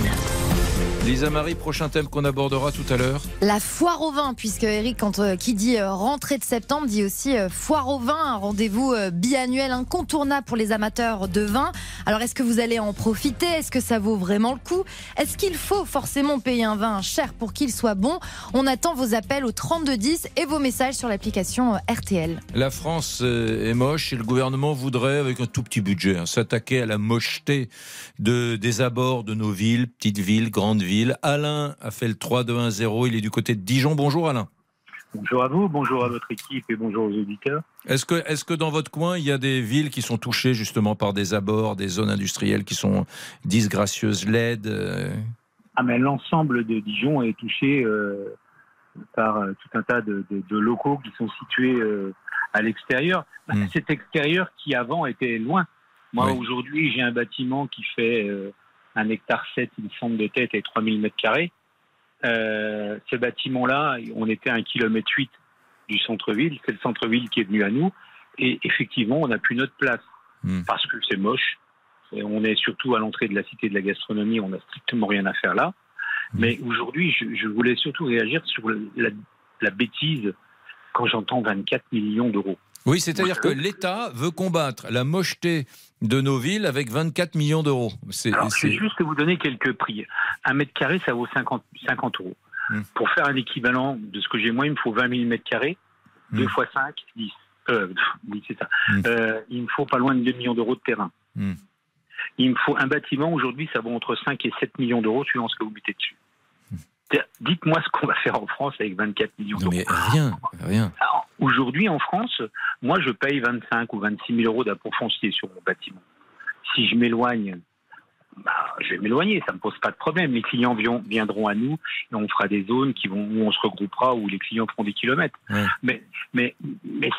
Lisa Marie, prochain thème qu'on abordera tout à l'heure. La foire au vin, puisque Eric, quand, euh, qui dit euh, rentrée de septembre, dit aussi euh, foire au vin, un rendez-vous biannuel incontournable pour les amateurs de vin. Alors est-ce que vous allez en profiter? Est-ce que ça vaut vraiment le coup? Est-ce qu'il faut forcément payer un vin cher pour qu'il soit bon? On attend vos appels au 3210 et vos messages sur l'application RTL. La France est moche et le gouvernement voudrait, avec un tout petit budget, hein, s'attaquer à la mocheté de, des abords de nos villes, petites villes, grandes villes Alain a fait le 3-2-1-0. Il est du côté de Dijon. Bonjour Alain. Bonjour à vous, bonjour à votre équipe et bonjour aux auditeurs. Est-ce que, est que dans votre coin, il y a des villes qui sont touchées justement par des abords, des zones industrielles qui sont disgracieuses, laides euh? Ah mais l'ensemble de Dijon est touché euh, par euh, tout un tas de, locaux qui sont situés à l'extérieur. Hmm. Cet extérieur qui avant était loin. Moi aujourd'hui j'ai un bâtiment qui fait un hectare 7, une semble de tête et 3000 mètres carrés. Euh, ce bâtiment-là, on était à un kilomètre 8 du centre-ville. C'est le centre-ville qui est venu à nous. Et effectivement, on n'a plus notre place hmm. parce que c'est moche. on est surtout à l'entrée de la cité de la gastronomie. On n'a strictement rien à faire là. Hmm. Mais aujourd'hui, je, voulais surtout réagir sur la la bêtise quand j'entends 24 millions d'euros. Oui, c'est-à-dire que l'État veut combattre la mocheté de nos villes avec 24 millions d'euros. C'est juste vous donner quelques prix. Un mètre carré, ça vaut 50, 50 euros. Hmm. Pour faire un équivalent de ce que j'ai moi, il me faut 20 000 mètres carrés. 2 hmm. fois 5, 10. Euh, oui, c'est ça. Hmm. Euh, il me faut pas loin de 2 millions d'euros de terrain. Il me faut un bâtiment, aujourd'hui, ça vaut entre 5 et 7 millions d'euros suivant ce que vous mettez dessus. Dites-moi ce qu'on va faire en France avec 24 millions d'euros. Mais rien, rien. Aujourd'hui, en France, moi, je paye 25 ou 26 000 euros foncier sur mon bâtiment. Si je m'éloigne, bah, je vais m'éloigner, ça ne me pose pas de problème. Les clients viendront à nous et on fera des zones qui vont, où on se regroupera, où les clients feront des kilomètres. Mais, mais, mais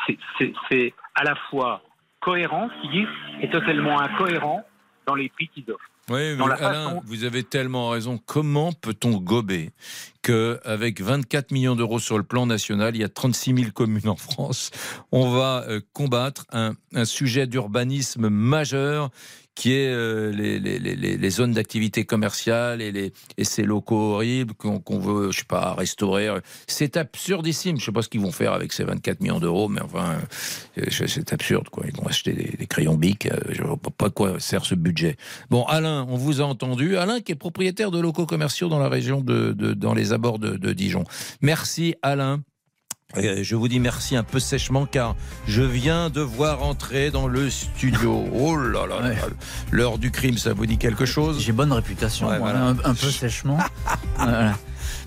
c'est à la fois cohérent, ce qui est totalement incohérent dans les prix qu'ils offrent. Oui, mais Alain, vous avez tellement raison. Comment peut-on gober qu'avec 24 millions d'euros sur le plan national, il y a 36 000 communes en France, on va euh, combattre un, un sujet d'urbanisme majeur qui est euh, les, les, les, zones d'activité commerciale et, les, et ces locaux horribles qu'on veut, je sais pas, restaurer. C'est absurdissime. Je sais pas ce qu'ils vont faire avec ces 24 millions d'euros, mais enfin, euh, c'est absurde. Quoi. Ils vont acheter des, crayons bic. Euh, je vois pas quoi sert ce budget. Bon, Alain, on vous a entendu. Alain qui est propriétaire de locaux commerciaux dans la région de, de dans les abords de, de Dijon. Merci Alain. Je vous dis merci un peu sèchement car je viens de voir entrer dans le studio. (laughs) Oh là là, l'heure du crime, ça vous dit quelque chose? J'ai bonne réputation, un, peu sèchement. (laughs) voilà.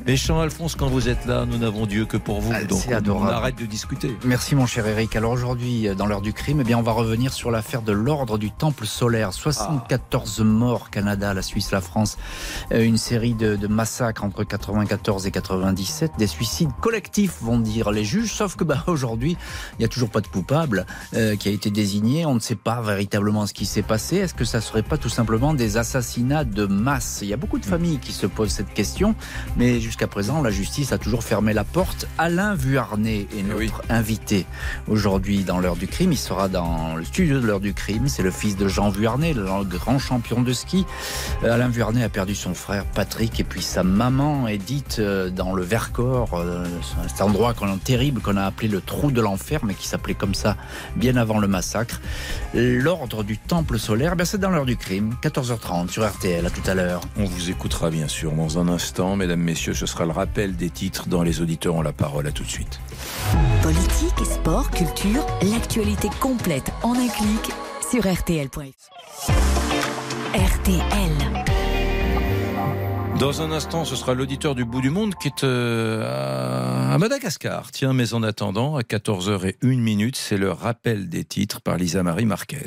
Mais Jean-Alphonse, quand vous êtes là, nous n'avons Dieu que pour vous. Ah, donc on, arrête de discuter. Merci mon cher Eric. Alors aujourd'hui, dans l'heure du crime, eh bien, on va revenir sur l'affaire de l'ordre du Temple solaire. 74 ah. morts, Canada, la Suisse, la France. Euh, une série de, massacres entre 94 et 97. Des suicides collectifs, vont dire les juges. Sauf que bah, aujourd'hui, il n'y a toujours pas de coupable euh, qui a été désigné. On ne sait pas véritablement ce qui s'est passé. Est-ce que ça serait pas tout simplement des assassinats de masse? Il y a beaucoup de familles qui se posent cette question. Mais jusqu'à présent, la justice a toujours fermé la porte. Alain Vuarnet est notre invité aujourd'hui dans l'heure du crime. Il sera dans le studio de l'heure du crime. C'est le fils de Jean Vuarnet, le grand champion de ski. Euh, Alain Vuarnet a perdu son frère Patrick et puis sa maman Edith euh, dans le Vercors, euh, cet endroit qu'on terrible qu'on a appelé le trou de l'enfer, mais qui s'appelait comme ça bien avant le massacre. L'ordre du temple solaire, ben c'est dans l'heure du crime, 14h30 sur RTL. À tout à l'heure. On vous écoutera bien sûr dans un instant, mesdames, messieurs ce sera le rappel des titres dans Les auditeurs ont la parole. À tout de suite. Politique, sport, culture, l'actualité complète en un clic sur RTL.fr. RTL. Dans un instant, ce sera l'auditeur du bout du monde qui est euh, à Madagascar. Tiens, mais en attendant, à 14h01 minute, c'est le rappel des titres par Lisa Marie Marquez.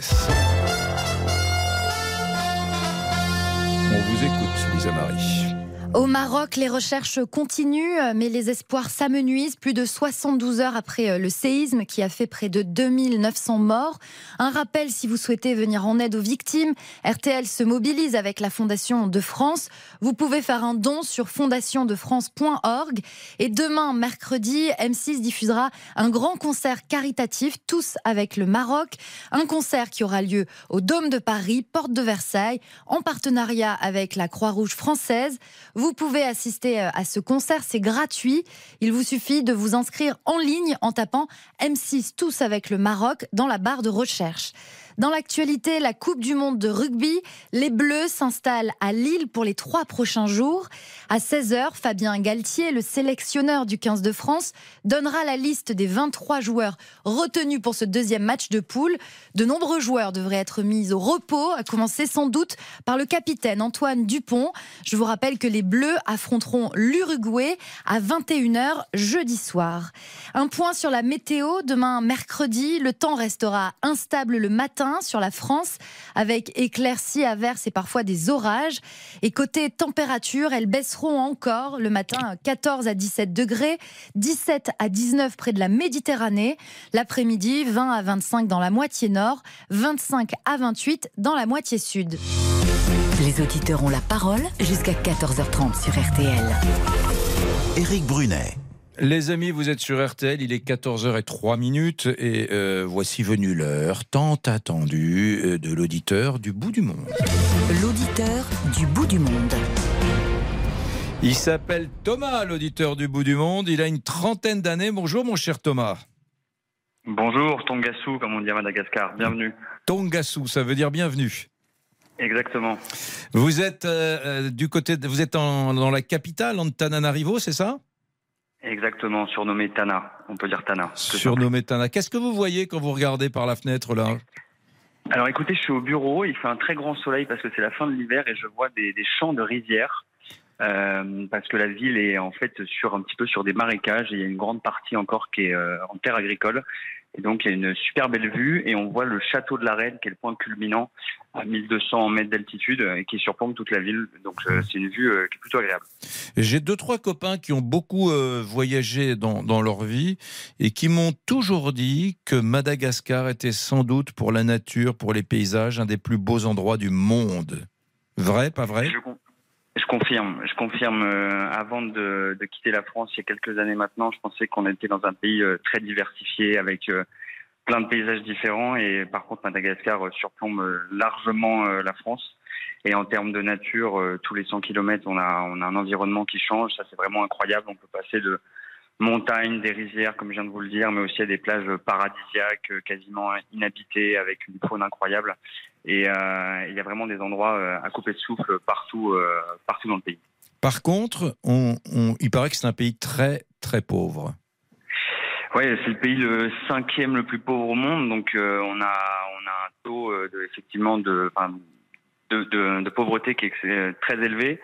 On vous écoute, Lisa Marie. Au Maroc, les recherches continuent, mais les espoirs s'amenuisent. Plus de 72 heures après euh, le séisme qui a fait près de 2900 morts. Un rappel, si vous souhaitez venir en aide aux victimes, RTL se mobilise avec la Fondation de France. Vous pouvez faire un don sur fondationdefrance.org. Et demain, mercredi, M6 diffusera un grand concert caritatif, tous avec le Maroc. Un concert qui aura lieu au Dôme de Paris, porte de Versailles, en partenariat avec la Croix-Rouge française. Pouvez assister euh, à ce concert, c'est gratuit. Il vous suffit de vous inscrire en ligne en tapant M6 Tous avec le Maroc dans la barre de recherche. Dans l'actualité, la Coupe du Monde de rugby, les Bleus s'installent à Lille pour les trois prochains jours. À 16h, Fabien Galtier, le sélectionneur du 15 de France, donnera la liste des 23 joueurs retenus pour ce deuxième match de poule. De nombreux joueurs devraient être mis au repos, à commencer sans doute par le capitaine Antoine Dupont. Je vous rappelle que les Bleus affronteront l'Uruguay à 21h jeudi soir. Un point sur la météo. Demain, mercredi, le temps restera instable le matin sur la France avec éclaircies, averses et parfois des orages. Et côté température, elles baisseront encore le matin 14 à 17 degrés, 17 à 19 près de la Méditerranée. L'après-midi, 20 à 25 dans la moitié nord, 25 à 28 dans la moitié sud. Les auditeurs ont la parole jusqu'à 14h30 sur RTL. Éric Brunet. Les amis, vous êtes sur RTL, il est 14h03 minutes et euh, voici venue l'heure tant attendue euh, de l'auditeur du bout du monde. L'auditeur du bout du monde. Il s'appelle Thomas, l'auditeur du bout du monde. Il a une trentaine d'années. Bonjour, mon cher Thomas. Bonjour, Tongassou, comme on dit à Madagascar. Bienvenue. Tongassou, ça veut dire bienvenue. Exactement. Vous êtes euh, du côté, de, vous êtes dans la capitale, Antananarivo, c'est ça? Exactement, surnommé Tana. On peut dire Tana. Surnommé Tana. Qu'est-ce que vous voyez quand vous regardez par la fenêtre là Alors écoutez, je suis au bureau. Il fait un très grand soleil parce que c'est la fin de l'hiver et je vois des, des champs de rizières. Euh, parce que la ville est en fait sur un petit peu sur des marécages et il y a une grande partie encore qui est euh, en terre agricole. Et donc il y a une super belle vue et on voit le château de la Reine qui est le point culminant à 1200 mètres d'altitude et qui surplombe toute la ville. Donc euh, c'est une vue qui est plutôt agréable. J'ai deux trois copains qui ont beaucoup voyagé dans, dans leur vie et qui m'ont toujours dit que Madagascar était sans doute pour la nature, pour les paysages, un des plus beaux endroits du monde. Vrai, pas vrai? Je confirme, je confirme. Euh, avant de, de, quitter la France, il y a quelques années maintenant, je pensais qu'on était dans un pays euh, très diversifié avec euh, plein de paysages différents. Et par contre, Madagascar surplombe largement la France. Et en termes de nature, tous les 100 km, on a, on a un environnement qui change. Ça, c'est vraiment incroyable. On peut passer de montagnes, des rizières, comme je viens de vous le dire, mais aussi à des plages paradisiaques, quasiment inhabitées, avec une faune incroyable. Et euh, il y a vraiment des endroits euh, à couper de souffle partout, euh, partout dans le pays. Par contre, on, il paraît que c'est un pays très, très pauvre. Oui, c'est le pays le cinquième le plus pauvre au monde, donc on, a, on a un taux de, effectivement de, de, de, pauvreté qui est très élevé,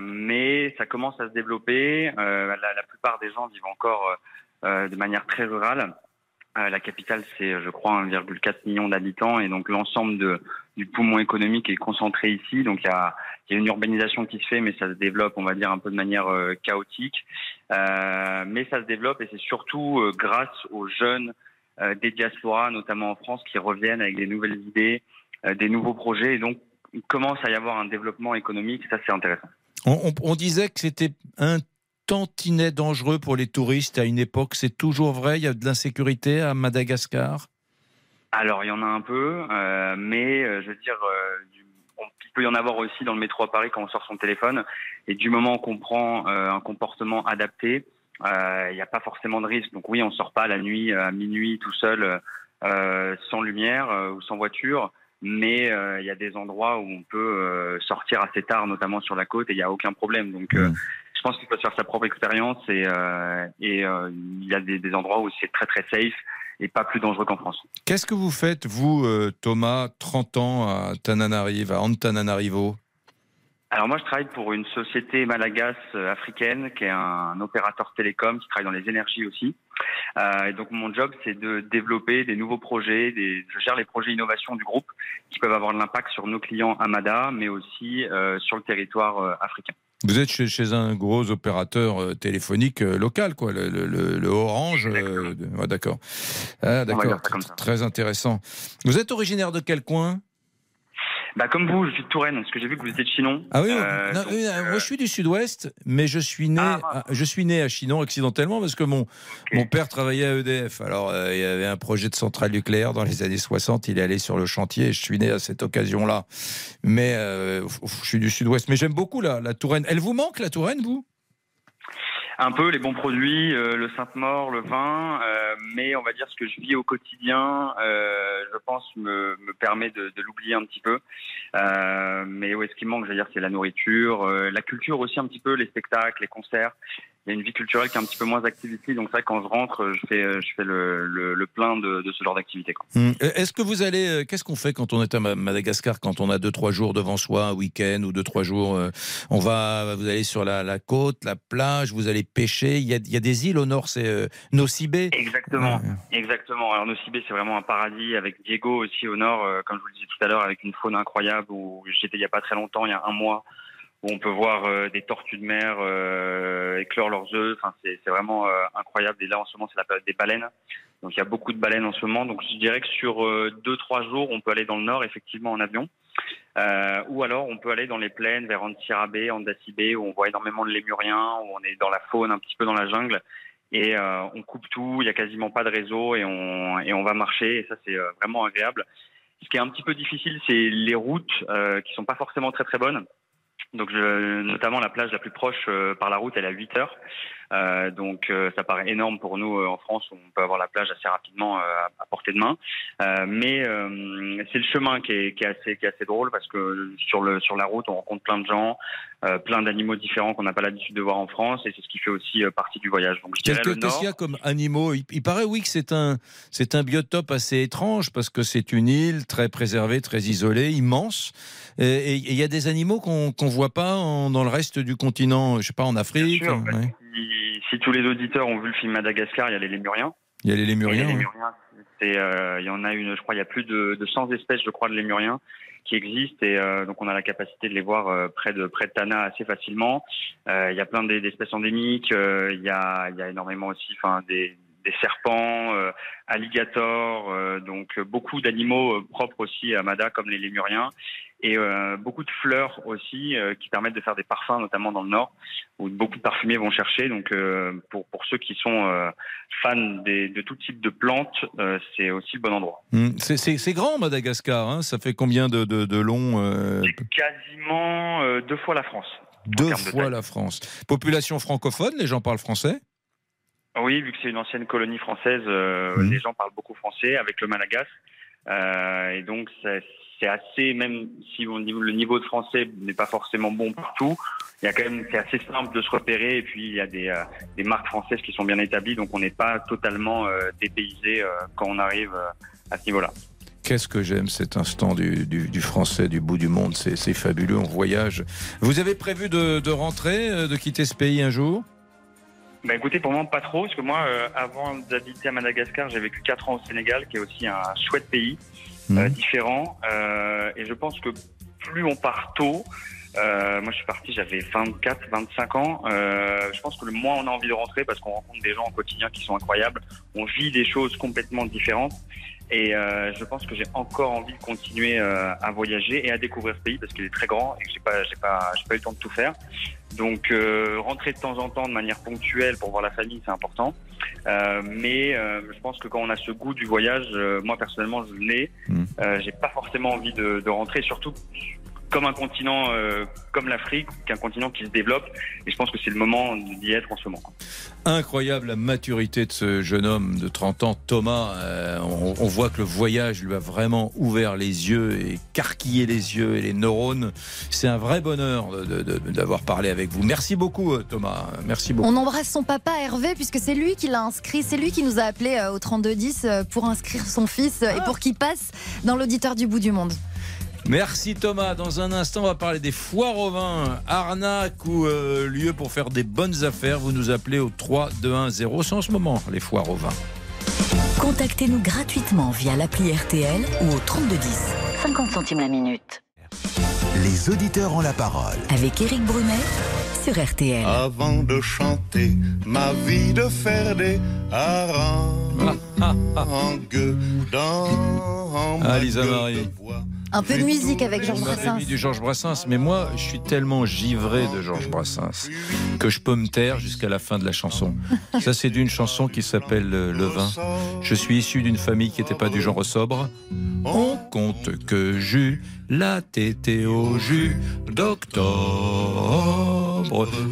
mais ça commence à se développer. La, la, plupart des gens vivent encore de manière très rurale. Euh, la capitale, c'est, je crois, 1,4 million d'habitants et donc l'ensemble du poumon économique est concentré ici. Donc il y a, une urbanisation qui se fait, mais ça se développe, on va dire, un peu de manière euh, chaotique. Euh, mais ça se développe et c'est surtout grâce aux jeunes des diasporas, notamment en France, qui reviennent avec des nouvelles idées, des nouveaux projets. Et donc il commence à y avoir un développement économique. Ça, c'est intéressant. On disait que c'était un tantinet dangereux pour les touristes à une époque. C'est toujours vrai? Il y a de l'insécurité à Madagascar? Alors, il y en a un peu, euh, mais euh, je veux dire, euh, il peut y en avoir aussi dans le métro à Paris quand on sort son téléphone. Et du moment qu'on prend un comportement adapté, il n'y a pas forcément de risque. Donc oui, on ne sort pas la nuit, à minuit, tout seul, sans lumière ou sans voiture mais il y a des endroits où on peut sortir assez tard, notamment sur la côte, et il n'y a aucun problème. Donc, mmh pense qu'il faut se faire sa propre expérience et, euh, et euh, il y a des, endroits où c'est très très safe et pas plus dangereux qu'en France. Qu'est-ce que vous faites, vous, euh, Thomas, 30 ans à Tananarivo, à Antananarivo? Alors moi, je travaille pour une société malagas africaine qui est un, opérateur télécom qui travaille dans les énergies aussi. et donc mon job, c'est de développer des nouveaux projets. Des, je gère les projets innovation du groupe qui peuvent avoir de l'impact sur nos clients Amada, mais aussi sur le territoire africain. Vous êtes chez, un gros opérateur euh, téléphonique euh, local, quoi, le, Orange. Euh, d'accord. Ah, d'accord. Très intéressant. Vous êtes originaire de quel coin? Bah, comme vous, je suis de Touraine, parce que j'ai vu que vous étiez de Chinon. Ah oui, euh, euh, moi je suis du sud-ouest, mais je suis né, ah, à, je suis né à Chinon accidentellement parce que mon, mon père travaillait à EDF. Alors euh, il y avait un projet de centrale nucléaire dans les années 60, il est allé sur le chantier et je suis né à cette occasion-là. Mais je suis du sud-ouest, mais j'aime beaucoup la, la Touraine. Elle vous manque la Touraine, vous? Un peu les bons produits, euh, le Sainte-Maure, le vin, euh, mais on va dire ce que je vis au quotidien, euh, je pense me, me permet de, de l'oublier un petit peu. mais ouais, ce qui manque, je veux dire, c'est la nourriture, la culture aussi un petit peu, les spectacles, les concerts il y a une vie culturelle qui est un petit peu moins active ici. Donc, ça, quand je rentre, je fais, je fais le, le, plein de, de, ce genre d'activité. Hum. Est-ce que vous allez. Euh, qu'est-ce qu'on fait quand on est à Madagascar, quand on a deux, trois jours devant soi, un week-end ou deux, trois jours euh, On va. Vous allez sur la, la, côte, la plage, vous allez pêcher. Il y a, il y a des îles au nord, c'est euh, Nocibé. Exactement. Exactement. Alors, Nocibé, c'est vraiment un paradis avec Diego aussi au nord, comme je vous le disais tout à l'heure, avec une faune incroyable où j'étais il n'y a pas très longtemps, il y a un mois où on peut voir euh, des tortues de mer euh, éclore leurs œufs. Enfin, c'est vraiment euh, incroyable. Et là, en ce moment, c'est la période des baleines. Donc, il y a beaucoup de baleines en ce moment. Donc, je dirais que sur deux, trois jours, on peut aller dans le nord, effectivement, en avion. ou alors, on peut aller dans les plaines, vers Antsirabé, Andasibé, où on voit énormément de lémuriens, où on est dans la faune, un petit peu dans la jungle. Et on coupe tout, il n'y a quasiment pas de réseau et on, et on va marcher. Et ça, c'est vraiment agréable. Ce qui est un petit peu difficile, c'est les routes qui sont pas forcément très très bonnes. Donc, je, notamment la plage la plus proche par la route, elle est à 8 heures. Euh, donc euh, ça paraît énorme pour nous euh, en France où on peut avoir la plage assez rapidement à portée de main. mais c'est le chemin qui est, qui est, assez, qui est assez drôle parce que sur, le, sur la route on rencontre plein de gens, plein d'animaux différents qu'on n'a pas l'habitude de voir en France et c'est ce qui fait aussi partie du voyage. Qu'est-ce qu'il y a comme animaux? Il, paraît oui que c'est un, c'est un biotope assez étrange parce que c'est une île très préservée, très isolée, immense. Et il y a des animaux qu'on ne voit pas dans le reste du continent, je sais pas en Afrique. Sûr, si tous les auditeurs ont vu le film Madagascar, il y a les lémuriens. Il y a les lémuriens. Euh, il y en a une, je crois, il y a plus de, de 100 espèces, je crois, de lémuriens qui existent et euh, donc on a la capacité de les voir euh, près de près de Tana assez facilement. il y a plein d'espèces endémiques. il y a il y a énormément aussi, enfin des des serpents, alligators, donc beaucoup d'animaux propres aussi à Mada comme les lémuriens et euh, beaucoup de fleurs aussi euh, qui permettent de faire des parfums, notamment dans le nord, où beaucoup de parfumiers vont chercher. Donc euh, pour, pour ceux qui sont fans des, de tout type de plantes, c'est aussi le bon endroit. Mmh. C'est grand Madagascar, hein ça fait combien de, de, de long Quasiment deux fois la France. Deux fois la France. Population francophone, les gens parlent français? Oui, vu que c'est une ancienne colonie française, mmh. les gens parlent beaucoup français avec le malagasy. et donc, c'est assez, même si le niveau de français n'est pas forcément bon partout, il y a quand même, c'est assez simple de se repérer et puis il y a des, euh, des marques françaises qui sont bien établies, donc on n'est pas totalement euh, dépaysé euh, quand on arrive à ce niveau-là. Qu'est-ce que j'aime cet instant du, du, français du bout du monde, c'est fabuleux, on voyage. Vous avez prévu de, de, rentrer, de quitter ce pays un jour? Bah écoutez, pour moi pas trop, parce que moi, avant d'habiter à Madagascar, j'ai vécu 4 ans au Sénégal, qui est aussi un chouette pays. Euh, mhm. différents. Euh, et je pense que plus on part tôt, euh, moi, je suis parti, j'avais 24, 25 ans. Euh, je pense que le moins on a envie de rentrer parce qu'on rencontre des gens au quotidien qui sont incroyables. On vit des choses complètement différentes. Et euh, je pense que j'ai encore envie de continuer euh, à voyager et à découvrir ce pays parce qu'il est très grand et que j'ai pas, j'ai pas, j'ai pas eu le temps de tout faire. Donc euh, rentrer de temps en temps de manière ponctuelle pour voir la famille, c'est important. Euh, mais euh, je pense que quand on a ce goût du voyage, moi personnellement, je l'ai. Mmh. j'ai pas forcément envie de, de rentrer, surtout comme un continent euh, comme l'Afrique, qu'un continent qui se développe. Et je pense que c'est le moment d'y être en ce moment. Incroyable la maturité de ce jeune homme de 30 ans, Thomas. Euh, on, voit que le voyage lui a vraiment ouvert les yeux et carquillé les yeux et les neurones. C'est un vrai bonheur d'avoir parlé avec vous. Merci beaucoup, euh, Thomas. Merci beaucoup. On embrasse son papa Hervé puisque c'est lui qui l'a inscrit. C'est lui qui nous a appelé au 3210 pour inscrire son fils et pour qu'il passe dans l'auditeur du bout du monde. Merci Thomas. Dans un instant, on va parler des foires au vin, arnaque ou euh, lieu pour faire des bonnes affaires. Vous nous appelez au 3 2 1 0. C'est en ce moment les foires au vin. Contactez-nous gratuitement via l'appli RTL ou au 3210. 50 centimes la minute. Les auditeurs ont la parole. Avec Eric Brunet sur RTL. Avant de chanter ma vie de faire des harangues dans ah, Lisa Marie. Un peu de musique avec Georges Brassens. du Georges Brassens, mais moi, je suis tellement givré de Georges Brassens que je peux me taire jusqu'à la fin de la chanson. Ça, c'est d'une chanson qui s'appelle euh, Le vin. Je suis issu d'une famille qui n'était pas du genre sobre. On compte que j'eus la tété au jus d'octobre.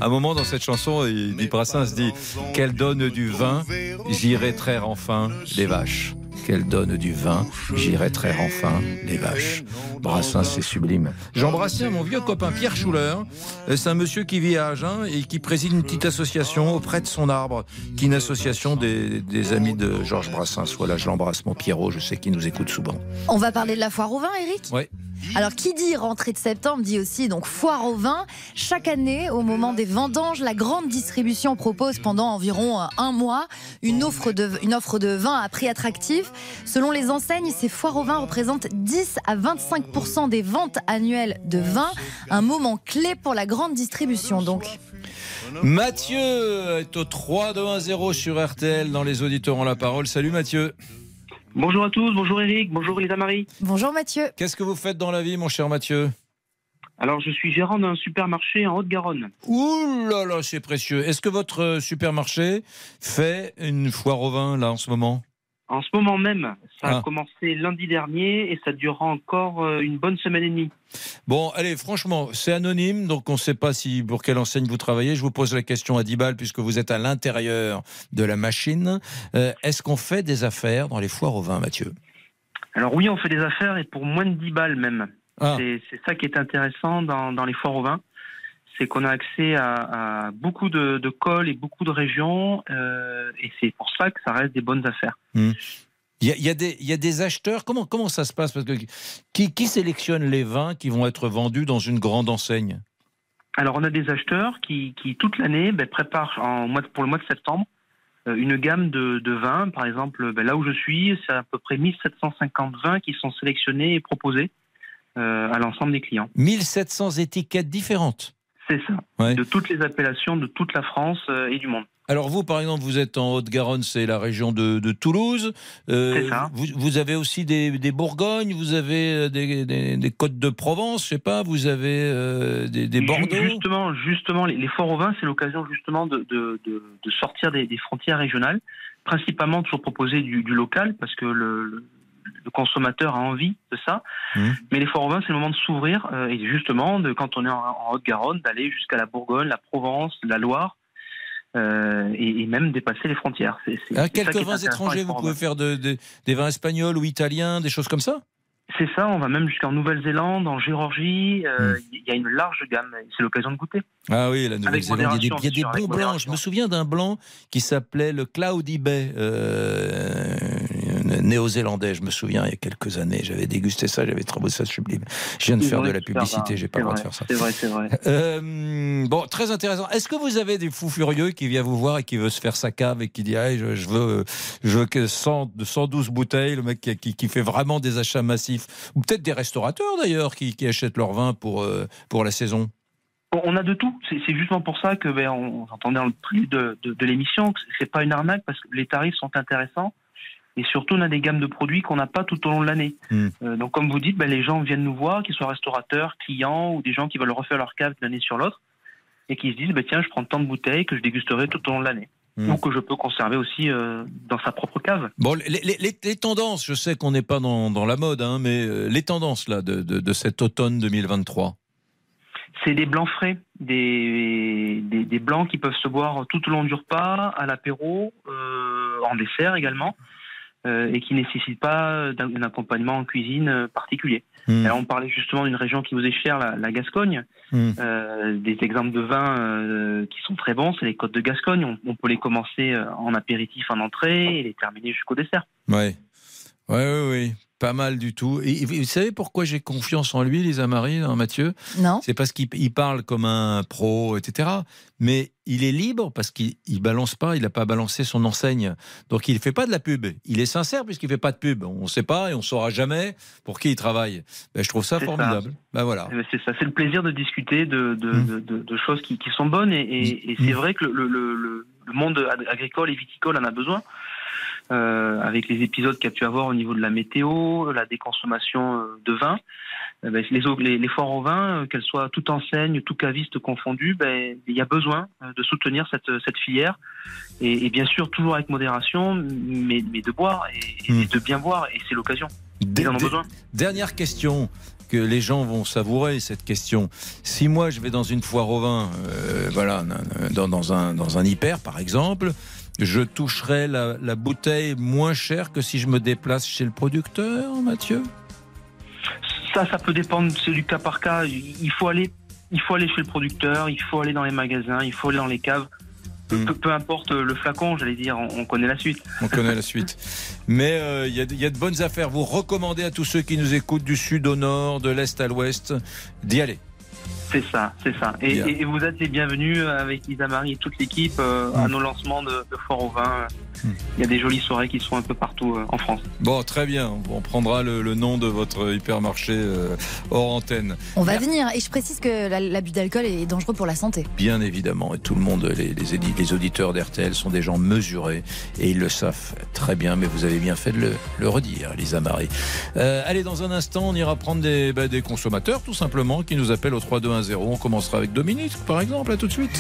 Un moment dans cette chanson, il dit Brassens dit Qu'elle donne du vin, j'irai traire enfin les vaches qu'elle donne du vin, j'irai traire enfin les vaches. Brassin, c'est sublime. J'embrasse mon vieux copain Pierre Schuller. C'est un monsieur qui vit à Agen et qui préside une petite association auprès de son arbre, qui est une association des, amis de Georges Brassens. Voilà, je l'embrasse, mon Pierrot, je sais qu'il nous écoute souvent. On va parler de la foire au vin, Eric Oui. Alors, qui dit rentrée de septembre dit aussi donc foire au vin. Chaque année, au moment des vendanges, la grande distribution propose pendant environ un mois une offre de, une offre de vin à prix attractif. Selon les enseignes, ces foires au vin représentent 10 à 25% des ventes annuelles de vin. Un moment clé pour la grande distribution, donc. Mathieu est au 3 2 1 0 sur RTL dans les auditeurs ont la parole. Salut Mathieu. Bonjour à tous, bonjour Eric, bonjour Lisa Marie. Bonjour Mathieu. Qu'est-ce que vous faites dans la vie, mon cher Mathieu? Alors, je suis gérant d'un supermarché en Haute-Garonne. Ouh là là, c'est précieux. Est-ce que votre supermarché fait une foire au vin, là, en ce moment? En ce moment même, ça a Ah. commencé lundi dernier et ça durera encore euh, une bonne semaine et demie. Bon, allez, franchement, c'est anonyme, donc on ne sait pas si pour quelle enseigne vous travaillez. Je vous pose la question à 10 balles puisque vous êtes à l'intérieur de la machine. Euh, Est-ce qu'on fait des affaires dans les foires au vin, Mathieu? Alors oui, on fait des affaires et pour moins de 10 balles même. Ah. C'est c'est ça qui est intéressant dans, dans les foires au vin. C'est qu'on a accès à, à beaucoup de, de cols et beaucoup de régions euh, et c'est pour ça que ça reste des bonnes affaires. Hmm. Il y, a, il y a des, il y a des acheteurs. Comment, comment ça se passe? Parce que qui, qui sélectionne les vins qui vont être vendus dans une grande enseigne? Alors on a des acheteurs qui, qui toute l'année ben, préparent en pour le mois de septembre euh, une gamme de, de vins. Par exemple, ben, là où je suis, c'est à peu près 1750 vins qui sont sélectionnés et proposés euh, à l'ensemble des clients. 1700 étiquettes différentes. C'est ça. Ouais. De toutes les appellations de toute la France euh, et du monde. Alors vous, par exemple, vous êtes en Haute-Garonne, c'est la région de, de Toulouse. Euh, C'est ça. Vous, vous avez aussi des, des Bourgognes, vous avez euh, des, des, des Côtes de Provence, je sais pas, vous avez euh, des, Bordeaux. Justement, justement, les, les foires au vin, c'est l'occasion justement de, de, de, de sortir des, des frontières régionales, principalement toujours proposer du, du local parce que le, le- le consommateur a envie de ça. Mais les foires au vin, c'est le moment de s'ouvrir euh, et justement, de, quand on est en, en Haute-Garonne, d'aller jusqu'à la Bourgogne, la Provence, la Loire. euh, et, et même dépasser les frontières. C'est- Ah, quelques vins étrangers, vous pouvez faire de- de- des vins espagnols ou italiens, des choses comme ça? C'est ça, on va même jusqu'en Nouvelle-Zélande, en Géorgie. euh, Hmm. Il y a une large gamme. C'est l'occasion de goûter. Ah oui, la Nouvelle-Zélande, il y a des, y a blancs. Je me souviens d'un blanc qui s'appelait le Cloudy Bay, euh, néo-zélandais, je me souviens, il y a quelques années. J'avais dégusté ça, j'avais trouvé ça sublime. Je viens de faire de la publicité, j'ai pas le droit de faire ça. C'est vrai, c'est vrai. Euh, bon, très intéressant. Est-ce que vous avez des fous furieux qui viennent vous voir et qui veut se faire sa cave et qui dit ah, je, je veux, je veux que 100, de 112 bouteilles, le mec qui, qui- qui fait vraiment des achats massifs Ou peut-être des restaurateurs d'ailleurs qui, qui achètent leur vin pour, euh, pour la saison On- a de tout. C'est justement pour ça que ben, on, entendait dans le prix de, de, de l'émission que c'est pas une arnaque parce que les tarifs sont intéressants et surtout on a des gammes de produits qu'on n'a pas tout au long de l'année. Hmm. Euh, donc comme vous dites, ben, les gens viennent nous voir, qu'ils soient restaurateurs, clients ou des gens qui veulent refaire leur cave d'une année sur l'autre et qui se disent ben, tiens je prends tant de bouteilles que je dégusterai tout au long de l'année. Hmm. Ou que je peux conserver aussi euh, dans sa propre cave. Bon, les, les- les- les tendances, je sais qu'on n'est pas dans, dans la mode, hein, mais euh, les tendances là de, de, de cet automne 2023. C'est des blancs frais, des, des, des blancs qui peuvent se boire tout au long du repas, à l'apéro, euh, en dessert également, et qui ne nécessitent pas d'un d'un accompagnement en cuisine euh, particulier. Hmm. Alors, on parlait justement d'une région qui vous est chère, la, la Gascogne. Hmm. Euh, des exemples de vins euh, qui sont très bons, c'est les côtes de Gascogne. On, on peut les commencer euh, en apéritif en entrée et les terminer jusqu'au dessert. Ouais, ouais, ouais. Pas mal du tout. Et vous savez pourquoi j'ai confiance en lui, Lisa Marie, hein, Mathieu? Non. C'est parce qu'il il parle comme un pro, etc. Mais il est libre parce qu'il il balance pas, il n'a pas balancé son enseigne. Donc il fait pas de la pub. Il est sincère puisqu'il fait pas de pub. On ne sait pas et on saura jamais pour qui il travaille. Ben, je trouve ça formidable. Ben voilà. Eh ben, C'est ça, c'est le plaisir de discuter de, de, Mm. de, de- de choses qui, qui sont bonnes et, et- et c'est vrai que le, le- le- le monde ag- agricole et viticole en a besoin. Euh, avec les épisodes qu'il y a pu avoir au niveau de la météo, la déconsommation euh, de vin, eh ben, les, les, les foires au vin, euh, qu'elles soient tout enseigne, tout caviste confondu, ben, il y a besoin euh, de soutenir cette, cette filière et, et bien sûr toujours avec modération, mais, mais de boire et, et de bien boire et c'est l'occasion. Ils en ont besoin. Dernière question que les gens vont savourer cette question. Si moi je vais dans une foire au vin, euh, voilà, dans, dans un dans un hyper par exemple, je toucherai la, la bouteille moins chère que si je me déplace chez le producteur, Mathieu? Ça, ça peut dépendre, c'est du cas par cas. Il faut aller, il faut aller chez le producteur, il faut aller dans les magasins, il faut aller dans les caves. Peu, peu- peu importe le flacon, j'allais dire, on, on connaît la suite. On connaît la suite. Mais euh, y, il y a de bonnes affaires. Vous recommandez à tous ceux qui nous écoutent du sud au nord, de l'est à l'ouest, d'y aller. C'est ça, c'est ça. Et, vous êtes les bienvenus avec Lisa Marie et toute l'équipe euh, à nos lancements de, de Foire au Vin. Il y a des jolies soirées qui sont un peu partout euh, en France. Bon, très bien. On prendra le, le nom de votre hypermarché euh, hors antenne. On va venir. Et je précise que la- l'abus d'alcool est dangereux pour la santé. Bien évidemment, et tout le monde, les, les, édi- les auditeurs d'RTL sont des gens mesurés et ils le savent très bien, mais vous avez bien fait de le, le redire, Lisa Marie. Euh, allez, dans un instant, on ira prendre des, bah, des consommateurs, tout simplement, qui nous appellent au 3210. On commencera avec Dominique, par exemple, à tout de suite.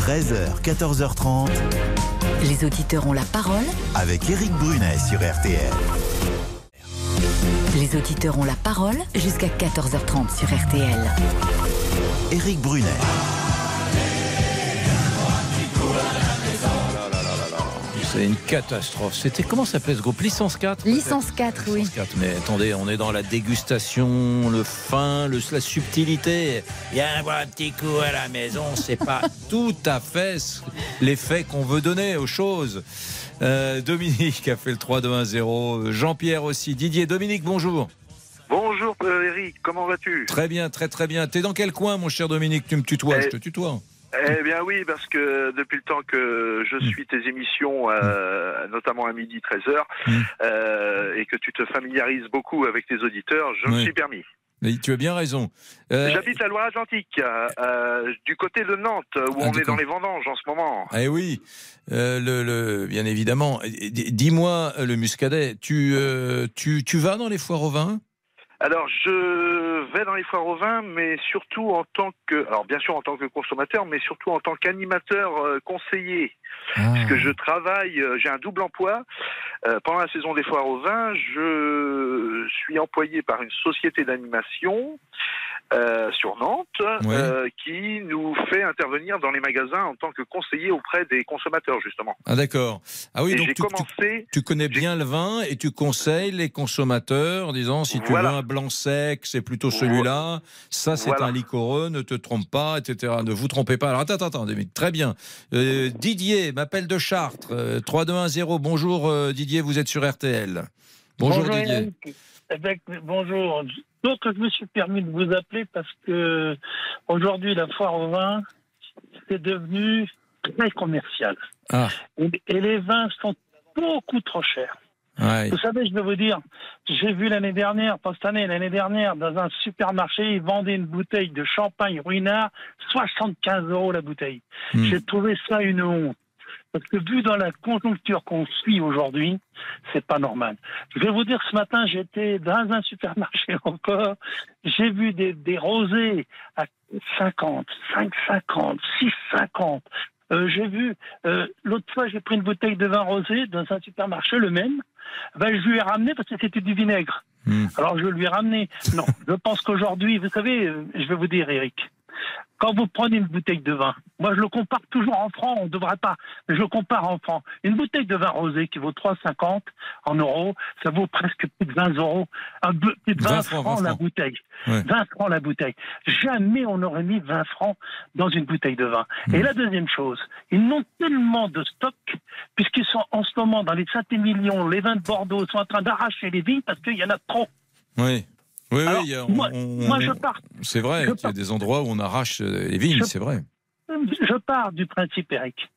13h, 14h30. Les auditeurs ont la parole avec Éric Brunet sur RTL. Les auditeurs ont la parole jusqu'à 14h30 sur RTL. Éric Brunet. C'est une catastrophe. C'était comment s'appelait ce groupe? Licence 4 Licence 4, oui. Licence 4. Mais attendez, on est dans la dégustation, le fin, le, la subtilité. Il y a un, un petit coup à la maison, c'est pas (laughs) tout à fait l'effet qu'on veut donner aux choses. Euh, Dominique a fait le 3-2-1-0. Jean-Pierre aussi. Didier, Dominique, bonjour. Bonjour Eric, comment vas-tu? Très bien, très très bien. T'es dans quel coin, mon cher Dominique? Tu me tutoies, Eh- je te tutoie. Eh bien oui, parce que depuis le temps que je Mm. suis tes émissions, euh, notamment à midi 13h, euh, et que tu te familiarises beaucoup avec tes auditeurs, je me Oui. suis permis. Mais tu as bien raison. Euh, J'habite la Loire-Atlantique, du côté de Nantes, où Ah, on est dans les vendanges en ce moment. Eh oui, le, le- bien évidemment. Dis-moi, le muscadet, tu, tu, tu vas dans les foires au vin? Alors, je vais dans les foires au vin, mais surtout en tant que, alors bien sûr en tant que consommateur, mais surtout en tant qu'animateur euh, conseiller, puisque je travaille, euh, j'ai un double emploi. Euh, pendant la saison des foires au vin, je suis employé par une société d'animation euh, sur Nantes, euh, qui nous fait intervenir dans les magasins en tant que conseiller auprès des consommateurs, justement. Ah d'accord. Ah oui, Et donc tu, tu- commencé- tu connais bien le vin et tu conseilles les consommateurs en disant si tu Voilà. veux un blanc sec, c'est plutôt celui-là. Ça, c'est Voilà. un liquoreux, ne te trompe pas, etc. Ne vous trompez pas. Alors attends, attends, attends, très bien. Euh, Didier m'appelle de Chartres. Euh, 3210. Bonjour euh, Didier, vous êtes sur RTL. Bonjour, Didier. Eh ben, bonjour. Donc, je me suis permis de vous appeler parce que aujourd'hui, la foire au vin, c'est devenu très commercial. Ah. Et, et les vins sont beaucoup trop chers. Ouais. Vous savez, je vais vous dire, j'ai vu l'année dernière, pas cette année, l'année dernière, dans un supermarché, ils vendaient une bouteille de champagne ruinard, 75 euros la bouteille. Hmm. J'ai trouvé ça une honte. Parce que vu dans la conjoncture qu'on suit aujourd'hui, c'est pas normal. Je vais vous dire, ce matin, j'étais dans un supermarché (laughs) encore, j'ai vu des, des rosés à 50, 5,50, 6,50. Euh, j'ai vu, euh, l'autre fois, j'ai pris une bouteille de vin rosé dans un supermarché, le même. Ben, je lui ai ramené parce que c'était du vinaigre. Alors, je lui ai ramené. Non, je pense qu'aujourd'hui, vous savez, euh, je vais vous dire, Eric, quand vous prenez une bouteille de vin, moi je le compare toujours en francs, on ne devrait pas, mais je le compare en francs. Une bouteille de vin rosé qui vaut 3,50 en euros, ça vaut presque plus de 20 euros, un peu plus de 20, 20 francs, francs, 20 la francs. bouteille. Ouais. 20 francs la bouteille. Jamais on n'aurait mis 20 francs dans une bouteille de vin. Et la deuxième chose, ils n'ont tellement de stock, puisqu'ils sont en ce moment dans les Saint-Émilion, les vins de Bordeaux sont en train d'arracher les vignes parce qu'il y en a trop. Oui. Oui, oui, Alors, il y a- on- moi- on- moi, je pars- C'est vrai qu'il y a des endroits où on arrache euh, les vignes, c'est vrai. Je pars du principe, Eric.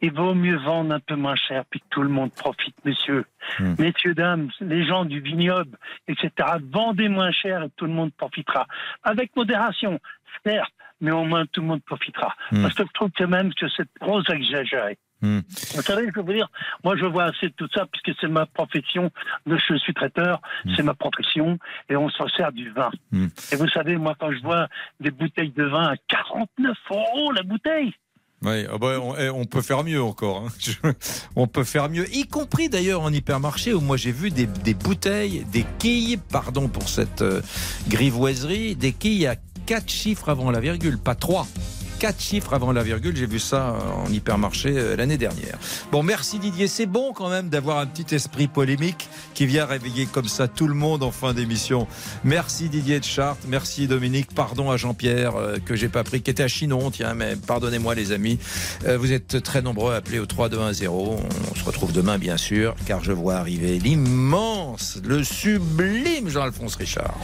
Il vaut mieux vendre un peu moins cher, puis que tout le monde profite, monsieur. Hmm. Messieurs, dames, les gens du vignoble, etc., vendez moins cher et tout le monde profitera. Avec modération, certes, mais au moins tout le monde profitera. Hmm. Parce que je trouve quand même que c'est trop exagéré. Hmm. Vous savez, je veux dire, moi je vois assez de tout ça puisque c'est ma profession. Je suis traiteur, c'est ma profession et on se sert du vin. Hmm. Et vous savez, moi quand je vois des bouteilles de vin à 49 euros la bouteille, Oui, ah bah, on, eh, on peut faire mieux encore. hein. (laughs) Je- on peut faire mieux, y compris d'ailleurs en hypermarché où moi j'ai vu des, des bouteilles, des quilles, pardon pour cette euh, grivoiserie, des quilles à quatre chiffres avant la virgule, pas trois. Quatre chiffres avant la virgule, j'ai vu ça euh, en hypermarché euh, l'année dernière. Bon, merci Didier. C'est bon quand même d'avoir un petit esprit polémique qui vient réveiller comme ça tout le monde en fin d'émission. Merci Didier de Chartres, merci Dominique. Pardon à Jean-Pierre euh, que j'ai pas pris, qui était à Chinon, tiens, mais pardonnez-moi les amis. Vous êtes très nombreux à appeler au 3210. On se retrouve demain bien sûr, car je vois arriver l'immense, le sublime Jean-Alphonse Richard.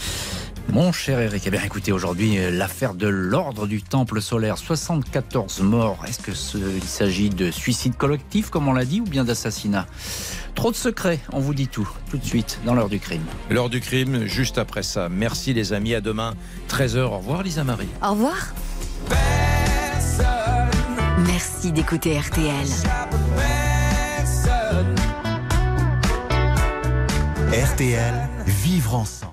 Mon cher Eric, eh bien écoutez, aujourd'hui, euh, l'affaire de l'ordre du Temple solaire, 74 morts. Est-ce que ce- il s'agit de suicide collectif, comme on l'a dit, ou bien d'assassinat? Trop de secrets, on vous dit tout, tout de suite, dans l'heure du crime. L'heure du crime, juste après ça. Merci les amis, à demain, 13h. Au revoir Lisa Marie. Au revoir. Merci d'écouter RTL. RTL, vivre ensemble.